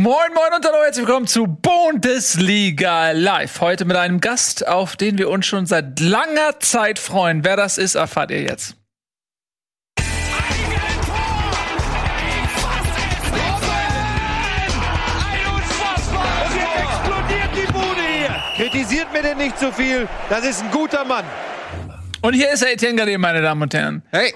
Moin, moin und hallo, herzlich willkommen zu Bundesliga Live. Heute mit einem Gast, auf den wir uns schon seit langer Zeit freuen. Wer das ist, erfahrt ihr jetzt. Kritisiert mir denn nicht zu so viel. Das ist ein guter Mann. Und hier ist er, Etienne Gardet, meine Damen und Herren. Hey.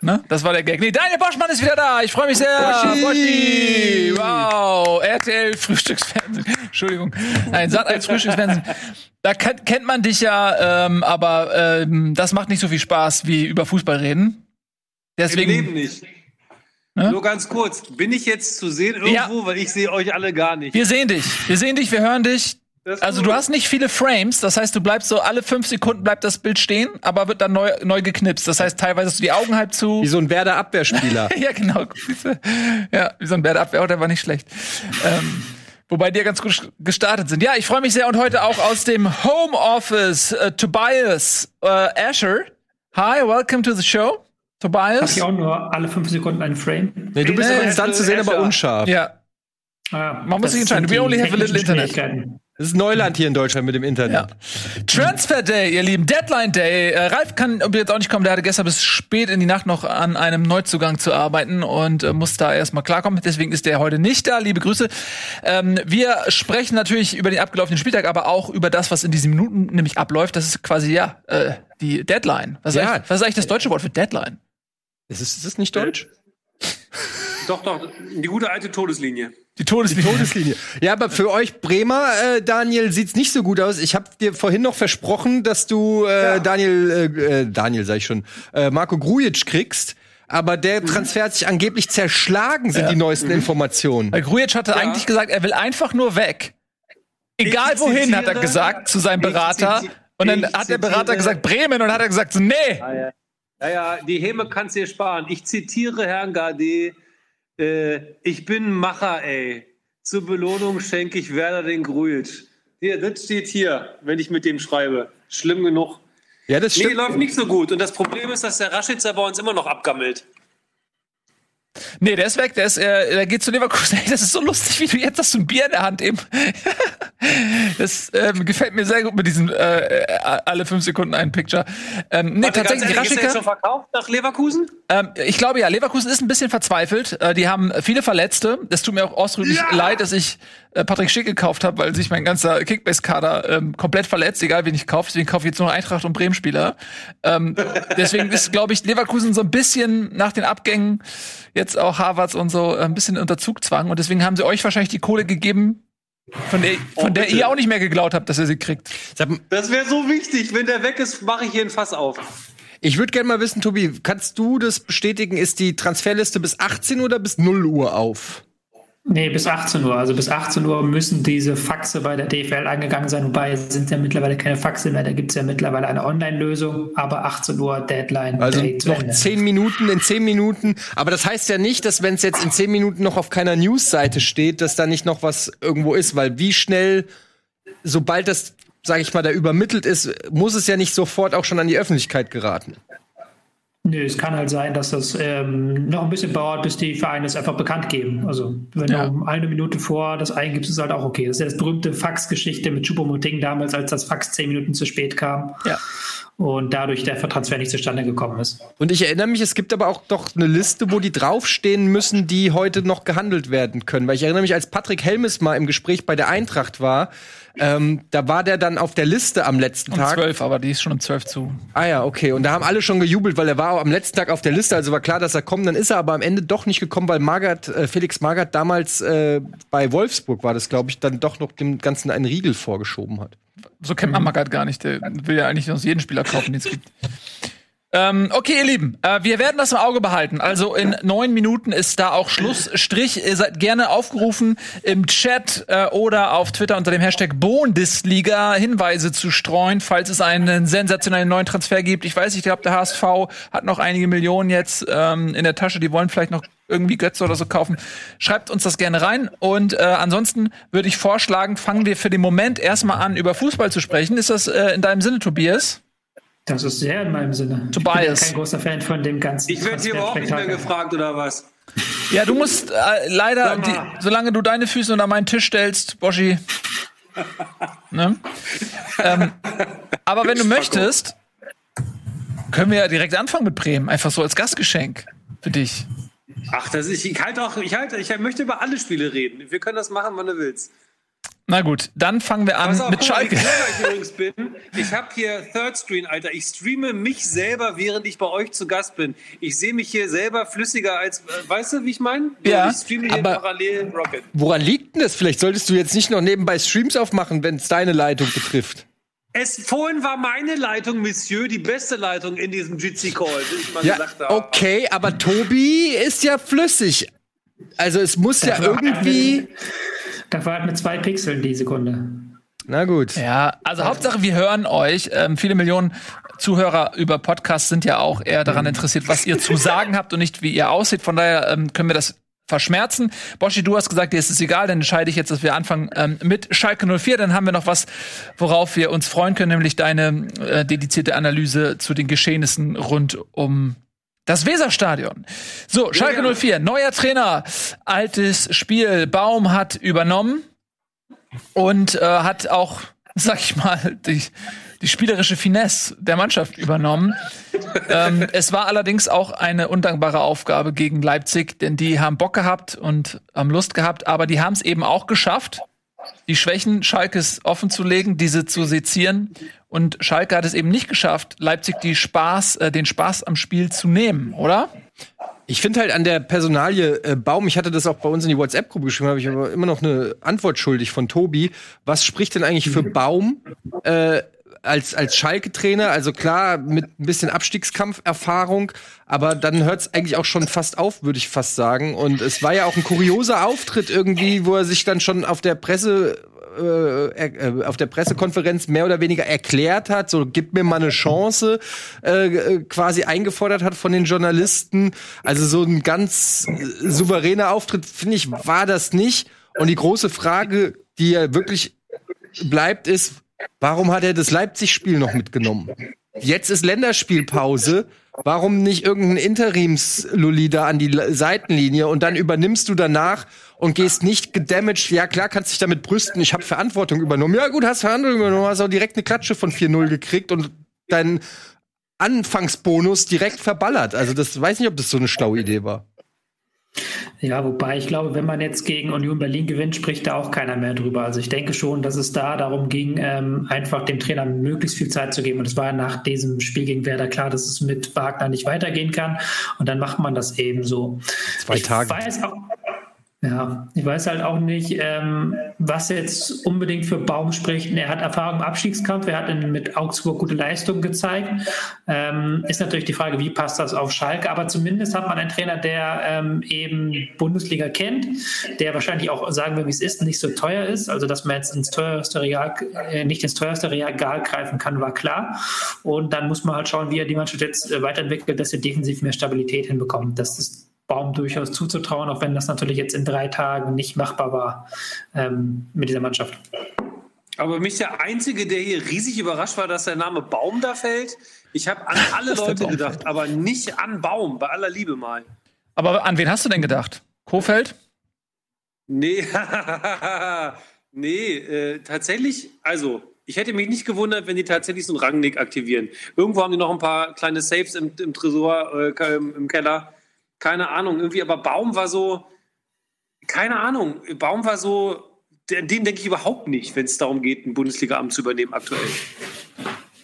Ne? Das war der Gag. Nee, Daniel Boschmann ist wieder da. Ich freue mich sehr. Boschi. Boschi. Wow. RTL Frühstücksfernsehen. Entschuldigung. Nein, Sat als Frühstücksfernsehen. Da kennt, kennt man dich ja, ähm, aber ähm, das macht nicht so viel Spaß wie über Fußball reden. Deswegen. Im Leben nicht. Ne? Nur ganz kurz, bin ich jetzt zu sehen irgendwo, Ja. weil ich sehe euch alle gar nicht. Wir sehen dich. Wir sehen dich, wir hören dich. Also du hast nicht viele Frames, das heißt, du bleibst so alle fünf Sekunden bleibt das Bild stehen, aber wird dann neu, neu geknipst. Das heißt, teilweise hast du die Augen halb zu. Wie so ein Werder-Abwehrspieler. Ja, genau. Ja, wie so ein Werder-Abwehr, der war nicht schlecht. Ähm, wobei die ja ganz gut gestartet sind. Ja, ich freue mich sehr und heute auch aus dem Homeoffice äh, Tobias äh, Asher. Hi, welcome to the show. Tobias. ich auch nur alle fünf Sekunden einen Frame? Nee, du bist Nee, konstant zu sehen, aber Escher. unscharf. Ja, Ah, Man muss sich entscheiden. We only have a little Internet. Das ist Neuland hier in Deutschland mit dem Internet. Ja. Transfer Day, ihr Lieben, Deadline Day. Äh, Ralf kann jetzt auch nicht kommen, der hatte gestern bis spät in die Nacht noch an einem Neuzugang zu arbeiten und äh, muss da erstmal klarkommen. Deswegen ist der heute nicht da. Liebe Grüße. Ähm, wir sprechen natürlich über den abgelaufenen Spieltag, aber auch über das, was in diesen Minuten nämlich abläuft. Das ist quasi, ja, äh, die Deadline. Was, ist Ja. eigentlich, was ist eigentlich das deutsche Wort für Deadline? Ist, es, ist das nicht deutsch? Doch, doch, die gute alte Todeslinie. Die Todeslinie. Todeslinie. Ja, aber für euch Bremer, äh, Daniel, sieht's nicht so gut aus. Ich habe dir vorhin noch versprochen, dass du äh, Daniel, äh, äh, Daniel sag ich schon, äh, Marco Grujic kriegst. Aber der Transfer hat sich angeblich zerschlagen, sind die neuesten Informationen. Weil Grujic hatte eigentlich gesagt, er will einfach nur weg. Egal Ich wohin, hat er gesagt zu seinem Berater. Und dann hat der Berater gesagt Bremen und hat er gesagt, so, nee. Ja, ja, die Häme kannst du dir sparen. Ich zitiere Herrn Gade, äh, ich bin Macher, ey. Zur Belohnung schenke ich Werder den Grujic. Hier, das steht hier, wenn ich mit dem schreibe. Schlimm genug. Ja, das Nee, stimmt. läuft nicht so gut. Und das Problem ist, dass der Raschitzer bei uns immer noch abgammelt. Nee, der ist weg, der ist, äh, der geht zu Leverkusen. Ey, das ist so lustig, wie du jetzt hast du ein Bier in der Hand eben. das ähm, gefällt mir sehr gut mit diesem äh, äh, alle fünf Sekunden ein Picture. Ähm, nee, Warte, tatsächlich, ehrlich, ist der schon verkauft nach Leverkusen? ähm, ich glaube ja, Leverkusen ist ein bisschen verzweifelt. Äh, die haben viele Verletzte. Es tut mir auch ausdrücklich leid, dass ich äh, Patrick Schick gekauft habe, weil sich mein ganzer Kickbase-Kader ähm, komplett verletzt, egal wen ich kaufe. Deswegen kaufe ich jetzt nur Eintracht und Bremen-Spieler. Ähm, deswegen ist, glaube ich, Leverkusen so ein bisschen nach den Abgängen jetzt auch Harvards und so äh, ein bisschen unter Zugzwang. Und deswegen haben sie euch wahrscheinlich die Kohle gegeben, von der, von der bitte. ihr auch nicht mehr geglaubt habt, dass ihr sie kriegt. Das wäre so wichtig. Wenn der weg ist, mache ich hier ein Fass auf. Ich würde gerne mal wissen, Tobi, kannst du das bestätigen? Ist die Transferliste bis 18 oder bis 0 Uhr auf? Nee, bis 18 Uhr. Also bis 18 Uhr müssen diese Faxe bei der DFL angegangen sein. Wobei es sind ja mittlerweile keine Faxe mehr. Da gibt es ja mittlerweile eine Online-Lösung. Aber 18 Uhr Deadline. Also noch Ende. 10 Minuten in 10 Minuten. Aber das heißt ja nicht, dass wenn es jetzt in 10 Minuten noch auf keiner News-Seite steht, dass da nicht noch was irgendwo ist. Weil wie schnell, sobald das, sage ich mal, da übermittelt ist, muss es ja nicht sofort auch schon an die Öffentlichkeit geraten. Nö, es kann halt sein, dass das ähm, noch ein bisschen dauert, bis die Vereine es einfach bekannt geben. Also, wenn Ja. du um eine Minute vor das eingibst, ist halt auch okay. Das ist ja das berühmte Fax-Geschichte mit Choupo-Moting damals, als das Fax zehn Minuten zu spät kam Ja. und dadurch der Transfer nicht zustande gekommen ist. Und ich erinnere mich, es gibt aber auch doch eine Liste, wo die draufstehen müssen, die heute noch gehandelt werden können. Weil ich erinnere mich, als Patrick Helmes mal im Gespräch bei der Eintracht war, ähm, da war der dann auf der Liste am letzten Um Tag. zwölf, aber die ist schon um zwölf zu. Ah ja, okay. Und da haben alle schon gejubelt, weil er war auch am letzten Tag auf der Liste, also war klar, dass er kommt. Dann ist er aber am Ende doch nicht gekommen, weil Magath, äh, Felix Magath damals äh, bei Wolfsburg war das, glaube ich, dann doch noch dem Ganzen einen Riegel vorgeschoben hat. So kennt man Magath gar nicht. Der will ja eigentlich aus jeden Spieler kaufen, den es gibt. Ähm, okay, ihr Lieben, äh, wir werden das im Auge behalten. Also in neun Minuten ist da auch Schlussstrich. Ihr seid gerne aufgerufen, im Chat äh, oder auf Twitter unter dem Hashtag Bundesliga Hinweise zu streuen, falls es einen sensationellen neuen Transfer gibt. Ich weiß, ich glaube, der HSV hat noch einige Millionen jetzt ähm, in der Tasche. Die wollen vielleicht noch irgendwie Götze oder so kaufen. Schreibt uns das gerne rein. Und äh, ansonsten würde ich vorschlagen, fangen wir für den Moment erstmal an, über Fußball zu sprechen. Ist das äh, in deinem Sinne, Tobias? Das ist sehr in meinem Sinne. Ich bin ja Tobias. kein großer Fan von dem ganzen Ich werde hier überhaupt nicht mehr gefragt, oder was? Ja, du musst äh, leider, die, solange du deine Füße unter meinen Tisch stellst, Boschi. ne? ähm, aber wenn du möchtest, können wir ja direkt anfangen mit Bremen. Einfach so als Gastgeschenk für dich. Ach, das ist, ich halte auch, ich halte, ich möchte über alle Spiele reden. Wir können das machen, wann du willst. Na gut, dann fangen wir an auf, mit Schalke. Ich. Ich habe hier Third Screen, Alter. Ich streame mich selber, während ich bei euch zu Gast bin. Ich sehe mich hier selber flüssiger als, äh, weißt du, wie ich meine? Ja, ich streame hier aber parallel Rocket. Woran liegt denn das? Vielleicht solltest du jetzt nicht noch nebenbei Streams aufmachen, wenn es deine Leitung betrifft. Es vorhin war meine Leitung, Monsieur, die beste Leitung in diesem Jitsi Call, wie ich mal Ja, gesagt habe. okay, aber Tobi ist ja flüssig. Also es muss ja irgendwie. Da halt mit zwei Pixeln die Sekunde. Na gut. Ja, also Hauptsache, wir hören euch. Ähm, viele Millionen Zuhörer über Podcasts sind ja auch eher daran interessiert, was ihr zu sagen habt und nicht, wie ihr aussieht. Von daher ähm, können wir das verschmerzen. Boschi, du hast gesagt, dir ist es egal, dann entscheide ich jetzt, dass wir anfangen ähm, mit Schalke 04. Dann haben wir noch was, worauf wir uns freuen können, nämlich deine äh, dedizierte Analyse zu den Geschehnissen rund um das Weserstadion. So, Schalke 04, neuer Trainer, altes Spiel. Baum hat übernommen und äh, hat auch, sag ich mal, die, die spielerische Finesse der Mannschaft übernommen. ähm, es war allerdings auch eine undankbare Aufgabe gegen Leipzig, denn die haben Bock gehabt und haben Lust gehabt, aber die haben es eben auch geschafft, die Schwächen Schalkes offenzulegen, diese zu sezieren. Und Schalke hat es eben nicht geschafft, Leipzig die Spaß, äh, den Spaß am Spiel zu nehmen, oder? Ich finde halt an der Personalie äh, Baum, ich hatte das auch bei uns in die WhatsApp-Gruppe geschrieben, habe ich aber immer noch eine Antwort schuldig von Tobi. Was spricht denn eigentlich für Baum äh, als, als Schalke-Trainer? Also klar, mit ein bisschen Abstiegskampferfahrung, aber dann hört es eigentlich auch schon fast auf, würde ich fast sagen. Und es war ja auch ein kurioser Auftritt irgendwie, wo er sich dann schon auf der Presse äh, äh, auf der Pressekonferenz mehr oder weniger erklärt hat, so gib mir mal eine Chance, äh, äh, quasi eingefordert hat von den Journalisten. Also so ein ganz äh, souveräner Auftritt, finde ich, war das nicht. Und die große Frage, die ja wirklich bleibt, ist, warum hat er das Leipzig-Spiel noch mitgenommen? Jetzt ist Länderspielpause. Warum nicht irgendein Interims-Lulli da an die Seitenlinie und dann übernimmst du danach und gehst nicht gedamaged. Ja, klar, kannst dich damit brüsten. Ich habe Verantwortung übernommen. Ja, gut, hast Verantwortung übernommen, hast auch direkt eine Klatsche von 4-0 gekriegt und deinen Anfangsbonus direkt verballert. Also, das weiß nicht, ob das so eine schlaue Idee war. Ja, wobei ich glaube, wenn man jetzt gegen Union Berlin gewinnt, spricht da auch keiner mehr drüber. Also ich denke schon, dass es da darum ging, ähm, einfach dem Trainer möglichst viel Zeit zu geben. Und es war nach diesem Spiel gegen Werder klar, dass es mit Wagner nicht weitergehen kann. Und dann macht man das eben so. Zwei ich Tage. Weiß auch, ja, ich weiß halt auch nicht, ähm, was jetzt unbedingt für Baum spricht. Er hat Erfahrung im Abstiegskampf, er hat mit Augsburg gute Leistungen gezeigt. Ähm, ist natürlich die Frage, wie passt das auf Schalke? Aber zumindest hat man einen Trainer, der ähm, eben Bundesliga kennt, der wahrscheinlich auch sagen will, wie es ist, nicht so teuer ist. Also, dass man jetzt ins teuerste Regal, äh, nicht ins teuerste Regal greifen kann, war klar. Und dann muss man halt schauen, wie er die Mannschaft jetzt äh, weiterentwickelt, dass sie defensiv mehr Stabilität hinbekommt. Das ist Baum durchaus zuzutrauen, auch wenn das natürlich jetzt in drei Tagen nicht machbar war ähm, mit dieser Mannschaft. Aber mich der Einzige, der hier riesig überrascht war, dass der Name Baum da fällt. Ich habe an alle Leute gedacht, aber nicht an Baum, bei aller Liebe mal. Aber an wen hast du denn gedacht? Kofeld? Nee, nee, äh, tatsächlich, also, ich hätte mich nicht gewundert, wenn die tatsächlich so einen Rangnick aktivieren. Irgendwo haben die noch ein paar kleine Saves im, im Tresor, äh, im, im Keller. Keine Ahnung, irgendwie, aber Baum war so, keine Ahnung, Baum war so, den, den denke ich überhaupt nicht, wenn es darum geht, ein Bundesliga-Amt zu übernehmen aktuell.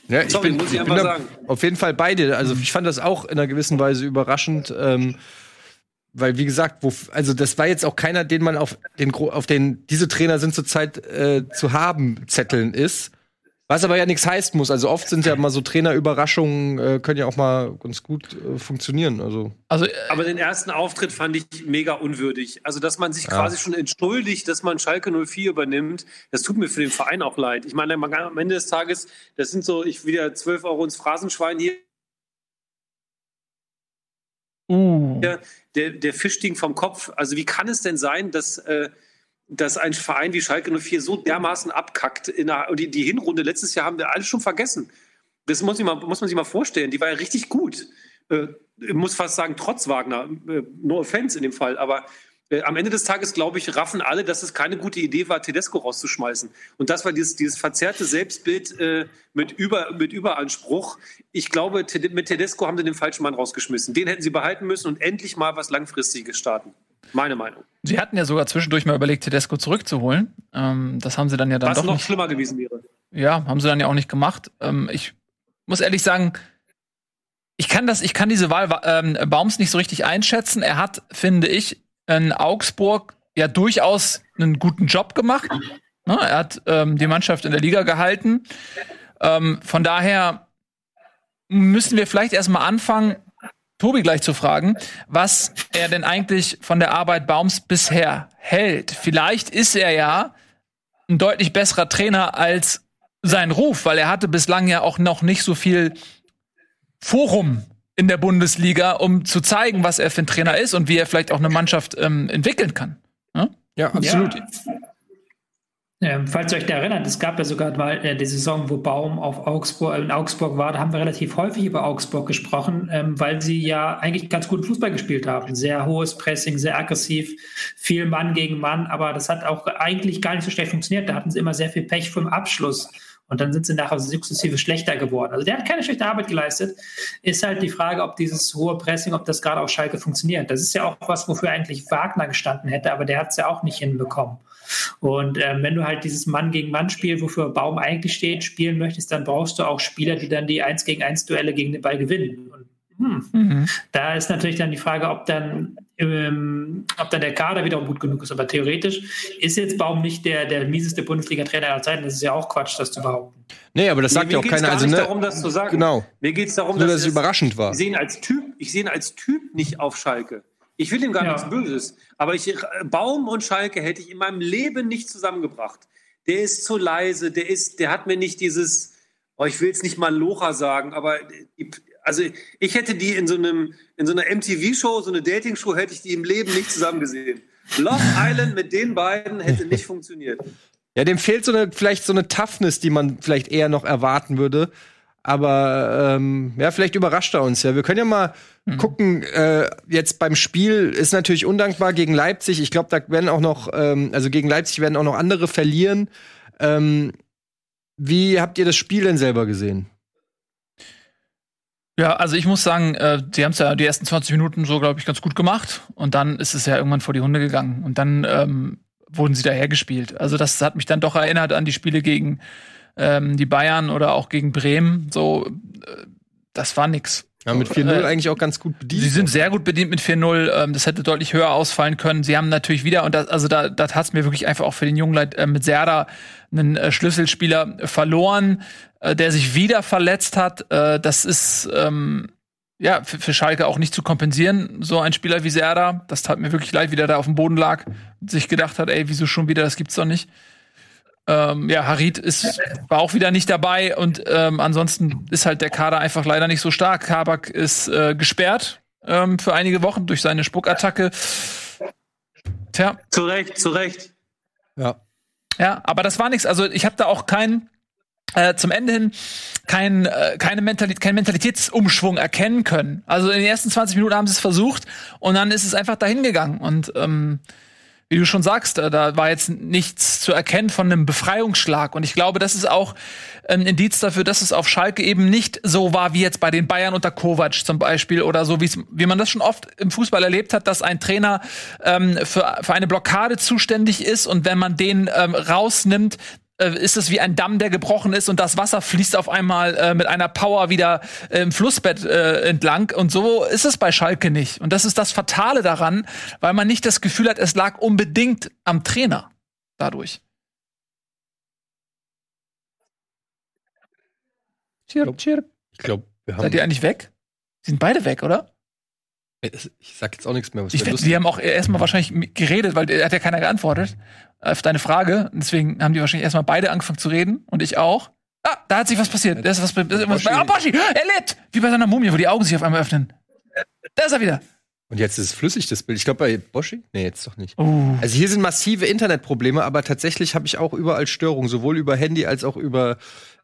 Ja, ich Sorry, bin, muss ich ich einfach sagen. auf jeden Fall bei dir. Also ich fand das auch in einer gewissen Weise überraschend, ähm, weil wie gesagt, wo, also das war jetzt auch keiner, den man auf den auf den diese Trainer sind zurzeit äh, zu haben Zetteln ist. Was aber ja nichts heißt muss. Also oft sind ja mal so Trainerüberraschungen äh, können ja auch mal ganz gut äh, funktionieren. Also Also, äh, Aber den ersten Auftritt fand ich mega unwürdig. Also, dass man sich quasi schon entschuldigt, dass man Schalke 04 übernimmt, das tut mir für den Verein auch leid. Ich meine, man kann am Ende des Tages, das sind so, ich wieder 12 Euro ins Phrasenschwein hier, uh, der, der Fischding vom Kopf. Also, wie kann es denn sein, dass, äh, dass ein Verein wie Schalke 04 so dermaßen abkackt? In der, die, die Hinrunde letztes Jahr haben wir alle schon vergessen. Das muss, mal, muss man sich mal vorstellen. Die war ja richtig gut. Äh, ich muss fast sagen, trotz Wagner, äh, no offense in dem Fall, aber äh, am Ende des Tages, glaube ich, raffen alle, dass es keine gute Idee war, Tedesco rauszuschmeißen. Und das war dieses, dieses verzerrte Selbstbild äh, mit, Über, mit Überanspruch. Ich glaube, mit Tedesco haben sie den falschen Mann rausgeschmissen. Den hätten sie behalten müssen und endlich mal was Langfristiges starten. Meine Meinung. Sie hatten ja sogar zwischendurch mal überlegt, Tedesco zurückzuholen. Ähm, das haben sie dann ja dann was doch noch nicht. schlimmer gewesen wäre. Ja, haben sie dann ja auch nicht gemacht. Ähm, ich muss ehrlich sagen, ich kann das, ich kann diese Wahl ähm, Baums nicht so richtig einschätzen. Er hat, finde ich, in Augsburg ja durchaus einen guten Job gemacht. Ne? Er hat ähm, die Mannschaft in der Liga gehalten. Ähm, von daher müssen wir vielleicht erstmal anfangen, Tobi gleich zu fragen, was er denn eigentlich von der Arbeit Baums bisher hält. Vielleicht ist er ja ein deutlich besserer Trainer als sein Ruf, weil er hatte bislang ja auch noch nicht so viel Forum in der Bundesliga, um zu zeigen, was er für ein Trainer ist und wie er vielleicht auch eine Mannschaft ähm, entwickeln kann. Ja, ja absolut. Ja. Ähm, falls ihr euch da erinnert, es gab ja sogar mal äh, die Saison, wo Baum auf Augsburg, äh, in Augsburg war, da haben wir relativ häufig über Augsburg gesprochen, ähm, weil sie ja eigentlich ganz guten Fußball gespielt haben. Sehr hohes Pressing, sehr aggressiv, viel Mann gegen Mann, aber das hat auch eigentlich gar nicht so schlecht funktioniert. Da hatten sie immer sehr viel Pech vom Abschluss. Und dann sind sie nachher sukzessive schlechter geworden. Also der hat keine schlechte Arbeit geleistet. Ist halt die Frage, ob dieses hohe Pressing, ob das gerade auf Schalke funktioniert. Das ist ja auch was, wofür eigentlich Wagner gestanden hätte, aber der hat es ja auch nicht hinbekommen. Und ähm, wenn du halt dieses Mann gegen Mann Spiel, wofür Baum eigentlich steht, spielen möchtest, dann brauchst du auch Spieler, die dann die 1 gegen 1 Duelle gegen den Ball gewinnen. Und hm. Mhm. Da ist natürlich dann die Frage, ob dann, ähm, ob dann der Kader wiederum gut genug ist. Aber theoretisch ist jetzt Baum nicht der, der mieseste Bundesliga-Trainer aller Zeiten. Das ist ja auch Quatsch, das zu behaupten. Nee, aber das sagt ja auch keiner. Also, ne, darum, das zu sagen. Genau. Mir geht es darum, Nur, dass, dass es überraschend war. Ich sehe ihn als Typ, ich sehe ihn als Typ nicht auf Schalke. Ich will ihm gar ja. nichts Böses. Aber ich, Baum und Schalke hätte ich in meinem Leben nicht zusammengebracht. Der ist zu leise, der ist, der hat mir nicht dieses, oh, ich will es nicht mal Locha sagen, aber die, also ich hätte die in so einem in so einer MTV-Show, so eine Dating-Show, hätte ich die im Leben nicht zusammen gesehen. Love Island mit den beiden hätte nicht funktioniert. Ja, dem fehlt so eine vielleicht so eine Toughness, die man vielleicht eher noch erwarten würde. Aber ähm, ja, vielleicht überrascht er uns ja. Wir können ja mal mhm. gucken. Äh, jetzt beim Spiel ist natürlich undankbar gegen Leipzig. Ich glaube, da werden auch noch, ähm, also gegen Leipzig werden auch noch andere verlieren. Ähm, wie habt ihr das Spiel denn selber gesehen? Ja, also ich muss sagen, äh, die haben es ja die ersten 20 Minuten so, glaube ich, ganz gut gemacht. Und dann ist es ja irgendwann vor die Hunde gegangen. Und dann ähm, wurden sie dahergespielt. Also das hat mich dann doch erinnert an die Spiele gegen ähm, die Bayern oder auch gegen Bremen. So, äh, das war nix. Ja, mit 4-0 äh, eigentlich auch ganz gut bedient. Sie sind sehr gut bedient mit 4-0. Ähm, das hätte deutlich höher ausfallen können. Sie haben natürlich wieder, und das, also da, da tat es mir wirklich einfach auch für den jungen Leid äh, mit Serda einen äh, Schlüsselspieler verloren der sich wieder verletzt hat. Das ist ähm, ja für, für, Schalke auch nicht zu kompensieren. So ein Spieler wie Serda, das tat mir wirklich leid, wie der da auf dem Boden lag, sich gedacht hat, ey, wieso schon wieder? Das gibt's doch nicht. Ähm, ja, Harit ist, war auch wieder nicht dabei und ähm, ansonsten ist halt der Kader einfach leider nicht so stark. Kabak ist äh, gesperrt ähm, für einige Wochen durch seine Spuckattacke. Tja. Zu Recht, zu Recht. Ja. Ja, aber das war nichts. Also ich habe da auch keinen äh, zum Ende hin kein, äh, keine Mentalität, keinen Mentalitätsumschwung erkennen können. Also in den ersten 20 Minuten haben sie es versucht und dann ist es einfach dahin gegangen. Und ähm, wie du schon sagst, äh, da war jetzt nichts zu erkennen von einem Befreiungsschlag. Und ich glaube, das ist auch ein Indiz dafür, dass es auf Schalke eben nicht so war wie jetzt bei den Bayern unter Kovac zum Beispiel oder so, wie man das schon oft im Fußball erlebt hat, dass ein Trainer ähm, für, für eine Blockade zuständig ist und wenn man den ähm, rausnimmt, äh, ist es wie ein Damm, der gebrochen ist und das Wasser fließt auf einmal äh, mit einer Power wieder äh, im Flussbett äh, entlang. Und so ist es bei Schalke nicht. Und das ist das Fatale daran, weil man nicht das Gefühl hat, es lag unbedingt am Trainer dadurch. Chirp, chirp. Ich glaube, wir haben. Seid ihr eigentlich weg? Sie sind beide weg, oder? Ich sag jetzt auch nichts mehr. Was ich wette, die haben auch erstmal wahrscheinlich geredet, weil er hat ja keiner geantwortet auf deine Frage. Deswegen haben die wahrscheinlich erstmal beide angefangen zu reden und ich auch. Ah, da hat sich was passiert. Da ist was, da ist was bei, Boschi, er lebt! Wie bei seiner Mumie, wo die Augen sich auf einmal öffnen. Da ist er wieder. Und jetzt ist es flüssig, das Bild. Ich glaube, bei Boschi? Nee, jetzt doch nicht. Uh. Also hier sind massive Internetprobleme, aber tatsächlich habe ich auch überall Störungen, sowohl über Handy als auch über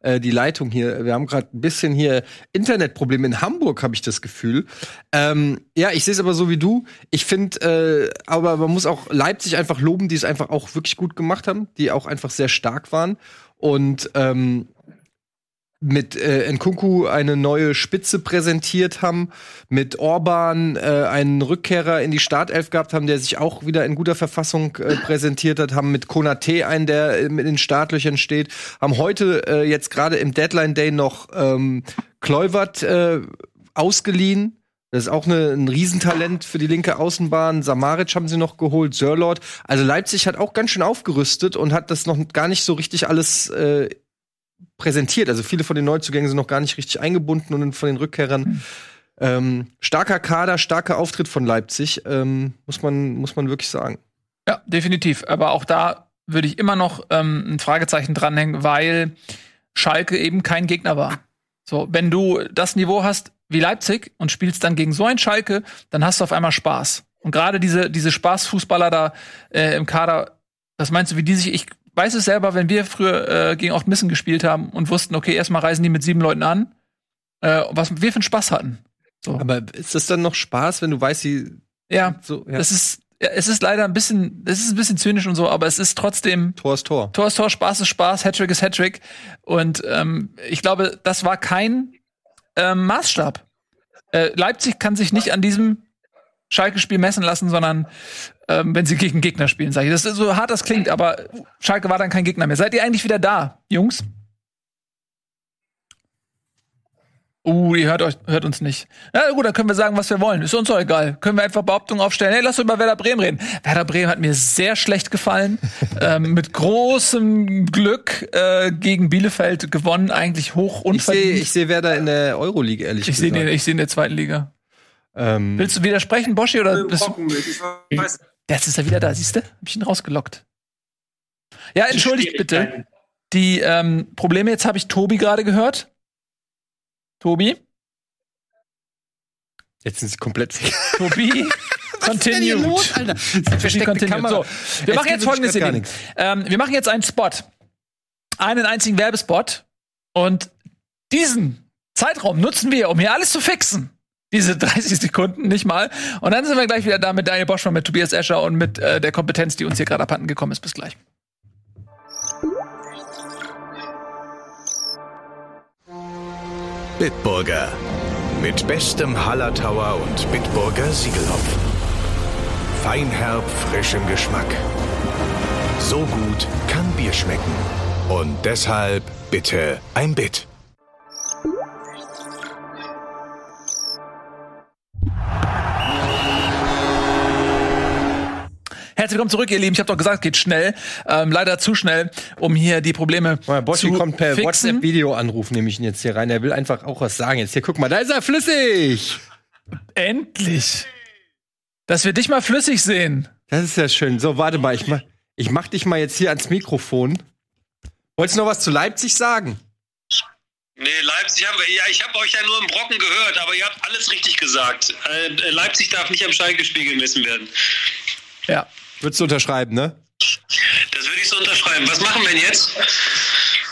äh, die Leitung hier. Wir haben gerade ein bisschen hier Internetprobleme. In Hamburg habe ich das Gefühl. Ähm, ja, ich sehe es aber so wie du. Ich finde, äh, aber man muss auch Leipzig einfach loben, die es einfach auch wirklich gut gemacht haben, die auch einfach sehr stark waren. Und ähm, mit äh, Nkunku eine neue Spitze präsentiert haben, mit Orban äh, einen Rückkehrer in die Startelf gehabt haben, der sich auch wieder in guter Verfassung äh, präsentiert hat, haben mit Konate einen, der in den Startlöchern steht, haben heute äh, jetzt gerade im Deadline Day noch ähm, Kluivert äh, ausgeliehen. Das ist auch eine, ein Riesentalent für die linke Außenbahn. Samaric haben sie noch geholt, Sörlord. Also Leipzig hat auch ganz schön aufgerüstet und hat das noch gar nicht so richtig alles äh, präsentiert. Also viele von den Neuzugängen sind noch gar nicht richtig eingebunden und von den Rückkehrern. Ähm, starker Kader, starker Auftritt von Leipzig, ähm, muss, man, muss man wirklich sagen. Ja, definitiv. Aber auch da würde ich immer noch ähm, ein Fragezeichen dranhängen, weil Schalke eben kein Gegner war. So, wenn du das Niveau hast wie Leipzig und spielst dann gegen so ein Schalke, dann hast du auf einmal Spaß. Und gerade diese, diese Spaßfußballer da äh, im Kader, was meinst du, wie die sich, ich weiß es selber, wenn wir früher äh, gegen Missen gespielt haben und wussten, okay, erstmal reisen die mit sieben Leuten an, äh, was wir für einen Spaß hatten. So. Aber ist das dann noch Spaß, wenn du weißt, sie ja, so, ja. das ist, ja, es ist leider ein bisschen, es ist ein bisschen zynisch und so, aber es ist trotzdem Tor ist Tor. Tor ist Tor, Spaß ist Spaß, Hattrick ist Hattrick. Und ähm, ich glaube, das war kein ähm, Maßstab. Äh, Leipzig kann sich nicht an diesem Schalke-Spiel messen lassen, sondern ähm, wenn sie gegen Gegner spielen, sage ich. Das ist so hart, das klingt, aber Schalke war dann kein Gegner mehr. Seid ihr eigentlich wieder da, Jungs? Uh, ihr hört, euch, hört uns nicht. Na gut, dann können wir sagen, was wir wollen. Ist uns doch egal. Können wir einfach Behauptungen aufstellen. Hey, lass uns über Werder Bremen reden. Werder Bremen hat mir sehr schlecht gefallen. ähm, mit großem Glück äh, gegen Bielefeld gewonnen. Eigentlich hoch Ich unverdient. sehe ich seh Werder in der Euroleague, ehrlich Ich sehe gesagt. den, ich seh in der zweiten Liga. Ähm, Willst du widersprechen, Boschi? Oder Im bist du, jetzt ist er wieder da, siehst du? Hab ich ihn rausgelockt. Ja, entschuldigt bitte. Die ähm, Probleme, jetzt habe ich Tobi gerade gehört. Tobi? jetzt sind sie komplett Tobi? Continued. Alter? Tobi continued. Kamera. So, wir machen jetzt folgendes, ihr. Ähm, wir machen jetzt einen Spot. Einen einzigen Werbespot. Und diesen Zeitraum nutzen wir, um hier alles zu fixen. Diese 30 Sekunden, nicht mal. Und dann sind wir gleich wieder da mit Daniel Boschmann, mit Tobias Escher und mit äh, der Kompetenz, die uns hier gerade abhanden gekommen ist. Bis gleich. Bitburger. Mit bestem Hallertauer und Bitburger Siegelhopfen. Feinherb, frisch im Geschmack. So gut kann Bier schmecken. Und deshalb bitte ein Bit. Herzlich willkommen zurück, ihr Lieben. Ich habe doch gesagt, geht schnell. Ähm, leider zu schnell, um hier die Probleme Boschi zu kommt per fixen. WhatsApp-Videoanruf, nehme ich ihn jetzt hier rein. Er will einfach auch was sagen. Jetzt hier, guck mal, da ist er flüssig. Endlich. Dass wir dich mal flüssig sehen. Das ist ja schön. So, warte mal, ich mach, ich mach dich mal jetzt hier ans Mikrofon. Wolltest du noch was zu Leipzig sagen? Nee, Leipzig haben wir. Ja, ich habe euch ja nur im Brocken gehört, aber ihr habt alles richtig gesagt. Äh, Leipzig darf nicht am Schalke-Spiel gemessen werden. Ja. Würdest du unterschreiben, ne? Das würde ich so unterschreiben. Was machen wir denn jetzt?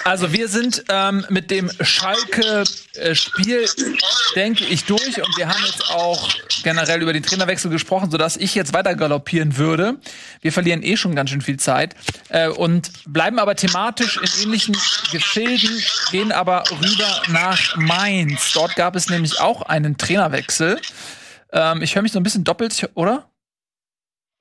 Also wir sind ähm, mit dem Schalke-Spiel, denke ich, durch und wir haben jetzt auch generell über den Trainerwechsel gesprochen, sodass ich jetzt weiter galoppieren würde. Wir verlieren eh schon ganz schön viel Zeit äh, und bleiben aber thematisch in ähnlichen Gefilden, gehen aber rüber nach Mainz. Dort gab es nämlich auch einen Trainerwechsel. Ähm, ich höre mich so ein bisschen doppelt, oder?